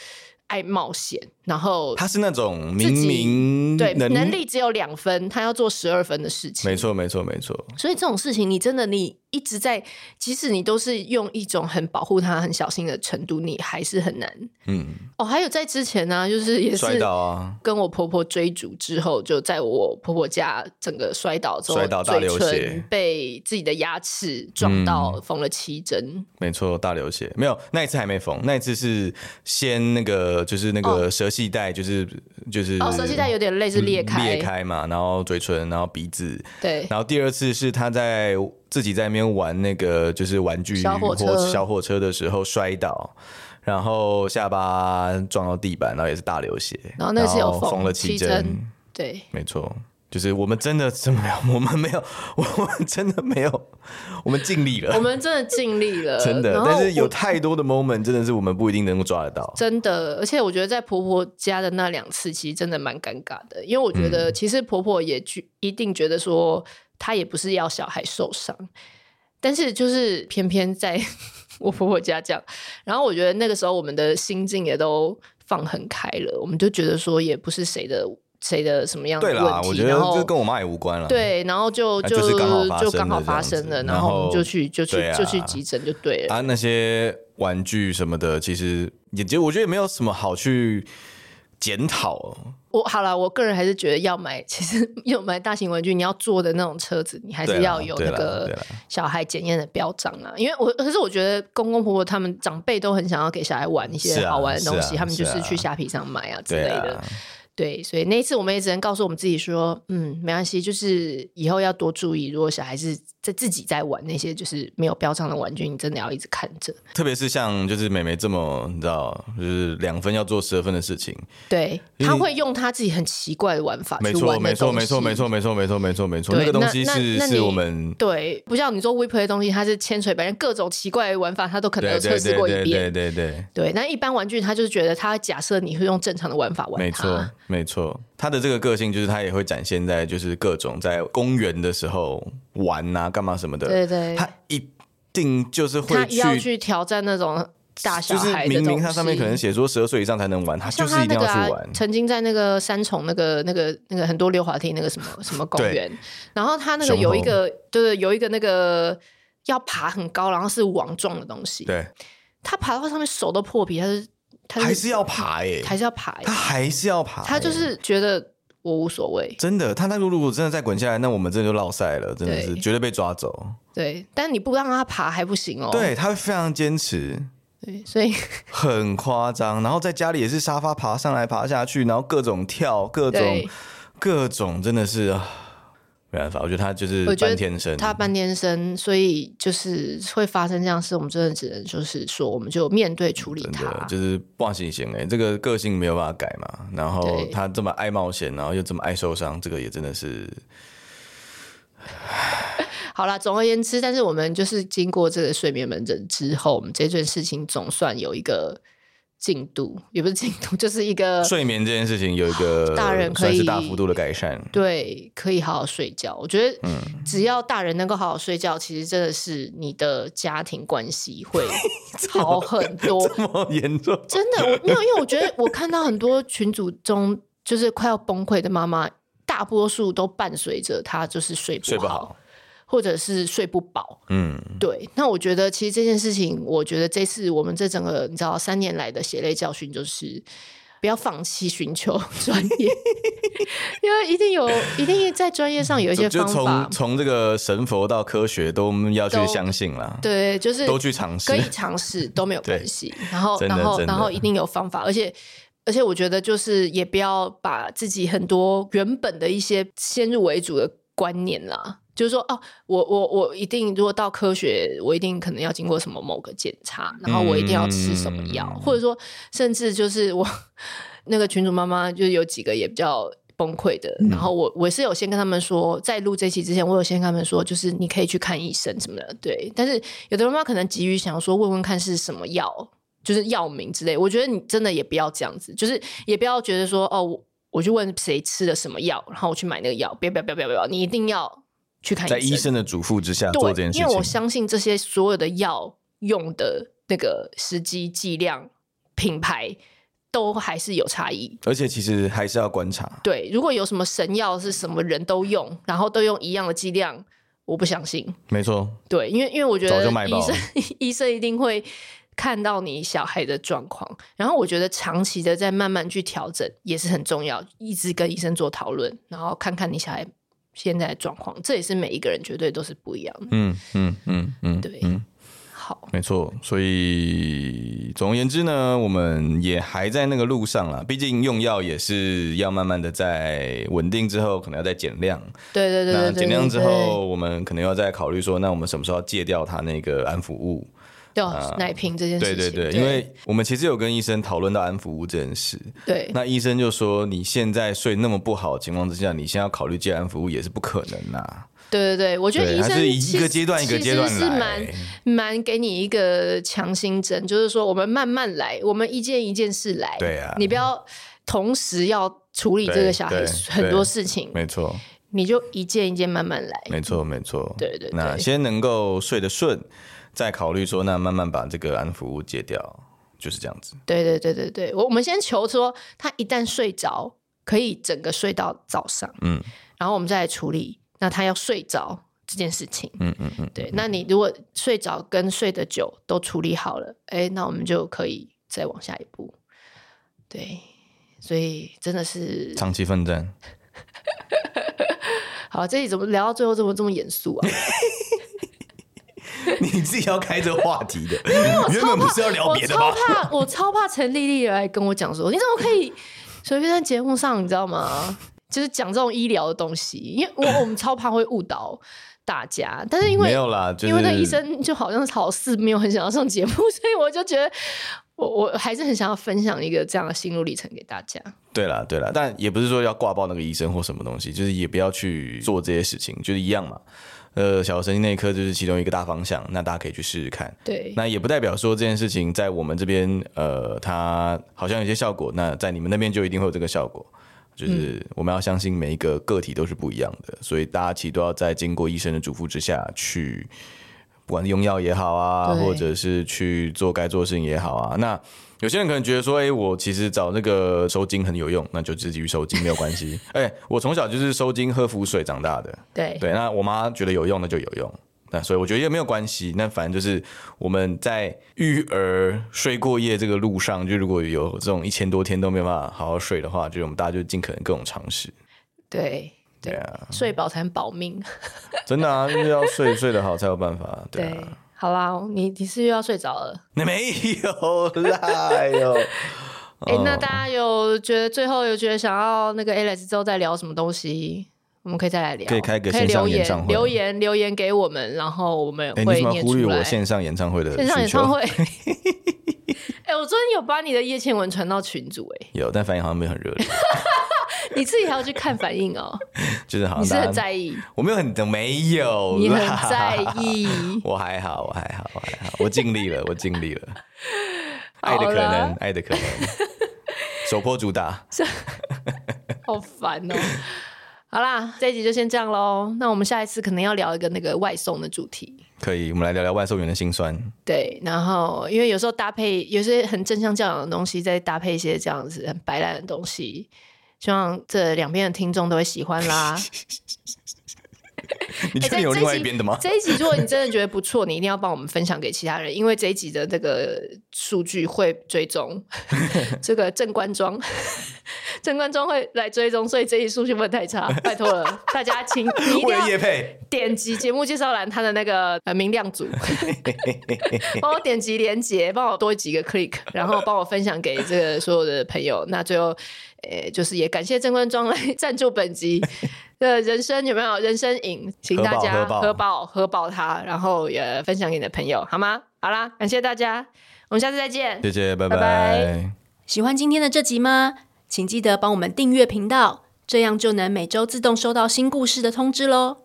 爱冒险。然后他是那种明明对能力只有两分，他要做十二分的事情。没错，没错，没错。所以这种事情，你真的你一直在，即使你都是用一种很保护他、很小心的程度，你还是很难。嗯。哦，还有在之前呢、啊，就是也是摔倒啊，跟我婆婆追逐之后，就在我婆婆家整个摔倒之后，摔倒大流血，被自己的牙齿撞到，缝了七针、嗯。没错，大流血。没有，那一次还没缝，那一次是先那个就是那个舌。系带就是就是哦，舌系带有点类似裂开。裂开嘛，然后嘴唇，然后鼻子，对，然后第二次是他在自己在那边玩那个就是玩具小火车。小火车的时候摔倒，然后下巴撞到地板，然后也是大流血，然后那是有缝了七针，对，没错。就是我们真的怎么样？我们没有，我们真的没有，我们尽力了。我们真的尽力了，真的。但是有太多的 moment，真的是我们不一定能够抓得到。真的，而且我觉得在婆婆家的那两次，其实真的蛮尴尬的，因为我觉得其实婆婆也觉一定觉得说，她也不是要小孩受伤，但是就是偏偏在 我婆婆家这样。然后我觉得那个时候我们的心境也都放很开了，我们就觉得说，也不是谁的。谁的什么样的问题？对啦，我觉得这跟我妈也无关了。对，然后就就就刚好发生了，然后就去就去就去急诊就对了。啊，那些玩具什么的，其实也就我觉得也没有什么好去检讨。我好了，我个人还是觉得要买，其实 要买大型玩具，你要坐的那种车子，你还是要有那个小孩检验的标章啊。因为我可是我觉得公公婆婆他们长辈都很想要给小孩玩一些好玩的东西，他们就是去虾皮上买啊之类的。对，所以那一次我们也只能告诉我们自己说，嗯，没关系，就是以后要多注意，如果小孩子在自己在玩那些就是没有标章的玩具，你真的要一直看着。特别是像就是妹妹这么，你知道，就是两分要做十二分的事情，对，他会用他自己很奇怪的玩法去玩。没错，没错，没错，没错，没错，没错，没错，那个东西是是我们对，不像你说 WePlay 的东西，它是千锤百炼，各种奇怪的玩法，他都可能有测试过一遍。对对对对，那一般玩具，他就是觉得他假设你会用正常的玩法玩它。没错。没错，他的这个个性就是他也会展现在就是各种在公园的时候玩啊，干嘛什么的。对对，他一定就是会去要去挑战那种大小孩的。就是明明他上面可能写说十二岁以上才能玩，他就是一定要去玩。曾经在那个三重那个那个那个很多溜滑梯那个什么什么公园，然后他那个有一个就是有一个那个要爬很高，然后是网状的东西。对，他爬到上面手都破皮，他是。还是要爬哎、欸，还是要爬、欸，他还是要爬、欸，他就是觉得我无所谓。真的，他那如果真的再滚下来，那我们真的就落赛了，真的是绝对被抓走。对，但你不让他爬还不行哦。对，他会非常坚持。对，所以 很夸张。然后在家里也是沙发爬上来爬下去，然后各种跳，各种各种，真的是。没办法，我觉得他就是半天生，他半天生，所以就是会发生这样事，我们真的只能就是说，我们就面对处理他，就是不行行哎，这个个性没有办法改嘛。然后他这么爱冒险，然后又这么爱受伤，这个也真的是。好了，总而言之，但是我们就是经过这个睡眠门诊之后，我们这件事情总算有一个。进度 也不是进度，就是一个睡眠这件事情有一个 大人可以大幅度的改善，对，可以好好睡觉。我觉得，只要大人能够好好睡觉，嗯、其实真的是你的家庭关系会 好很多。这么严重？真的，我没有，因为我觉得我看到很多群组中就是快要崩溃的妈妈，大多数都伴随着她就是睡不好。睡不好或者是睡不饱，嗯，对。那我觉得其实这件事情，我觉得这次我们这整个你知道三年来的血泪教训，就是不要放弃寻求 专业，因为一定有，一定在专业上有一些方法。从从这个神佛到科学，都要去相信啦。对，就是都去尝试，可以尝试都没有 关系。然后，然后，然后一定有方法，而且，而且我觉得就是也不要把自己很多原本的一些先入为主的观念啦。就是说，哦，我我我一定，如果到科学，我一定可能要经过什么某个检查，然后我一定要吃什么药，嗯、或者说，甚至就是我那个群主妈妈，就有几个也比较崩溃的，嗯、然后我我是有先跟他们说，在录这期之前，我有先跟他们说，就是你可以去看医生什么的，对。但是有的妈妈可能急于想说，问问看是什么药，就是药名之类。我觉得你真的也不要这样子，就是也不要觉得说，哦，我我去问谁吃了什么药，然后我去买那个药，不要不要不要不要不要，你一定要。去看医生，在医生的嘱咐之下做这件事情，因为我相信这些所有的药用的那个时机、剂量、品牌都还是有差异，而且其实还是要观察。对，如果有什么神药是什么人都用，然后都用一样的剂量，我不相信。没错，对，因为因为我觉得医生 医生一定会看到你小孩的状况，然后我觉得长期的在慢慢去调整也是很重要，一直跟医生做讨论，然后看看你小孩。现在的状况，这也是每一个人绝对都是不一样的。嗯嗯嗯嗯，对，嗯，好，没错。所以总而言之呢，我们也还在那个路上啦。毕竟用药也是要慢慢的在稳定之后，可能要再减量。对对对，那减量之后，我们可能要再考虑说，那我们什么时候要戒掉它那个安抚物？奶瓶这件事情，对对对，因为我们其实有跟医生讨论到安抚物这件事。对，那医生就说，你现在睡那么不好的情况之下，你现在要考虑戒安抚物也是不可能呐、啊。对对对，我觉得医生是一个阶段一个阶段来，是蛮蛮给你一个强心针，就是说我们慢慢来，我们一件一件事来。对啊，你不要同时要处理这个小孩很多事情，没错，你就一件一件慢慢来。没错没错，对，对对，那先能够睡得顺。再考虑说，那慢慢把这个安抚物戒掉，就是这样子。对对对对对，我我们先求说，他一旦睡着，可以整个睡到早上。嗯，然后我们再来处理，那他要睡着这件事情。嗯嗯嗯，对。那你如果睡着跟睡得久都处理好了，哎，那我们就可以再往下一步。对，所以真的是长期奋战。好，这里怎么聊到最后这么这么严肃啊？你自己要开这个话题的，原本不是要聊别的吗？我超怕，我超怕陈丽丽来跟我讲说，你怎么可以随便在节目上，你知道吗？就是讲这种医疗的东西，因为我我们超怕会误导大家。但是因为没有啦，就是、因为那医生就好像好似没有很想要上节目，所以我就觉得我我还是很想要分享一个这样的心路历程给大家。对啦，对啦，但也不是说要挂报那个医生或什么东西，就是也不要去做这些事情，就是一样嘛。呃，小儿神经内科就是其中一个大方向，那大家可以去试试看。对，那也不代表说这件事情在我们这边，呃，它好像有些效果，那在你们那边就一定会有这个效果。就是我们要相信每一个个体都是不一样的，所以大家其实都要在经过医生的嘱咐之下去，不管是用药也好啊，或者是去做该做的事情也好啊，那。有些人可能觉得说，哎、欸，我其实找那个收惊很有用，那就自己去收惊没有关系。哎、欸，我从小就是收惊喝浮水长大的，对对。那我妈觉得有用，那就有用，那所以我觉得也没有关系。那反正就是我们在育儿睡过夜这个路上，就如果有这种一千多天都没有办法好好睡的话，就我们大家就尽可能各种尝试。对对啊，睡饱才能保命。真的啊，就是要睡睡得好才有办法。对啊。对好啦，你你是又要睡着了？你 没有啦，哎呦！哎、欸，那大家有觉得最后有觉得想要那个 Alex 之后再聊什么东西？我们可以再来聊，可以开个线上演唱会，留言留言给我们，然后我们会念出来。欸、你呼吁我线上演唱会的？线上演唱会。哎、欸，我昨天有把你的叶倩文传到群组、欸，哎，有，但反应好像没有很热烈。你自己还要去看反应哦，就是好像你是很在意，我没有很没有，你很在意，我还好，我还好，我还好，我尽力了，我尽力了，爱的可能，爱的可能，手破主打，好烦哦。好啦，这一集就先这样喽。那我们下一次可能要聊一个那个外送的主题，可以，我们来聊聊外送员的辛酸。对，然后因为有时候搭配有些很正向教养的东西，再搭配一些这样子很白烂的东西。希望这两边的听众都会喜欢啦。你确定有另外一边的吗？这一集如果你真的觉得不错，你一定要帮我们分享给其他人，因为这一集的这个数据会追踪 这个正官庄，正官庄会来追踪，所以这一集数据不会太差。拜托了，大家请你一定要点击节目介绍栏他的那个呃明亮组，帮我点击连接，帮我多几个 click，然后帮我分享给这个所有的朋友。那最后。诶，就是也感谢正官庄来赞助本集的人生有没有人生饮，请大家喝饱喝饱它，然后也分享给你的朋友，好吗？好啦，感谢大家，我们下次再见，谢谢，拜拜。拜拜。喜欢今天的这集吗？请记得帮我们订阅频道，这样就能每周自动收到新故事的通知喽。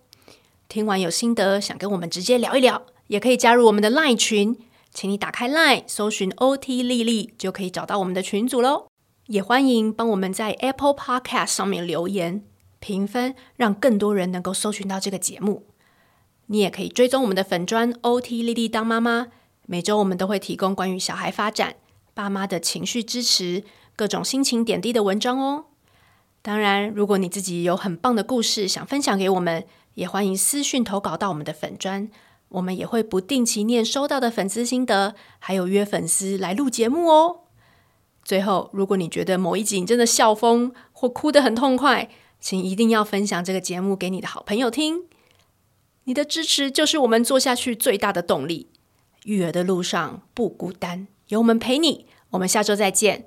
听完有心得，想跟我们直接聊一聊，也可以加入我们的 LINE 群，请你打开 LINE 搜寻 OT 丽丽，就可以找到我们的群组喽。也欢迎帮我们在 Apple Podcast 上面留言评分，让更多人能够搜寻到这个节目。你也可以追踪我们的粉砖 OT 丽丽当妈妈，每周我们都会提供关于小孩发展、爸妈的情绪支持、各种心情点滴的文章哦。当然，如果你自己有很棒的故事想分享给我们，也欢迎私讯投稿到我们的粉砖，我们也会不定期念收到的粉丝心得，还有约粉丝来录节目哦。最后，如果你觉得某一集你真的笑疯或哭得很痛快，请一定要分享这个节目给你的好朋友听。你的支持就是我们做下去最大的动力。育儿的路上不孤单，有我们陪你。我们下周再见。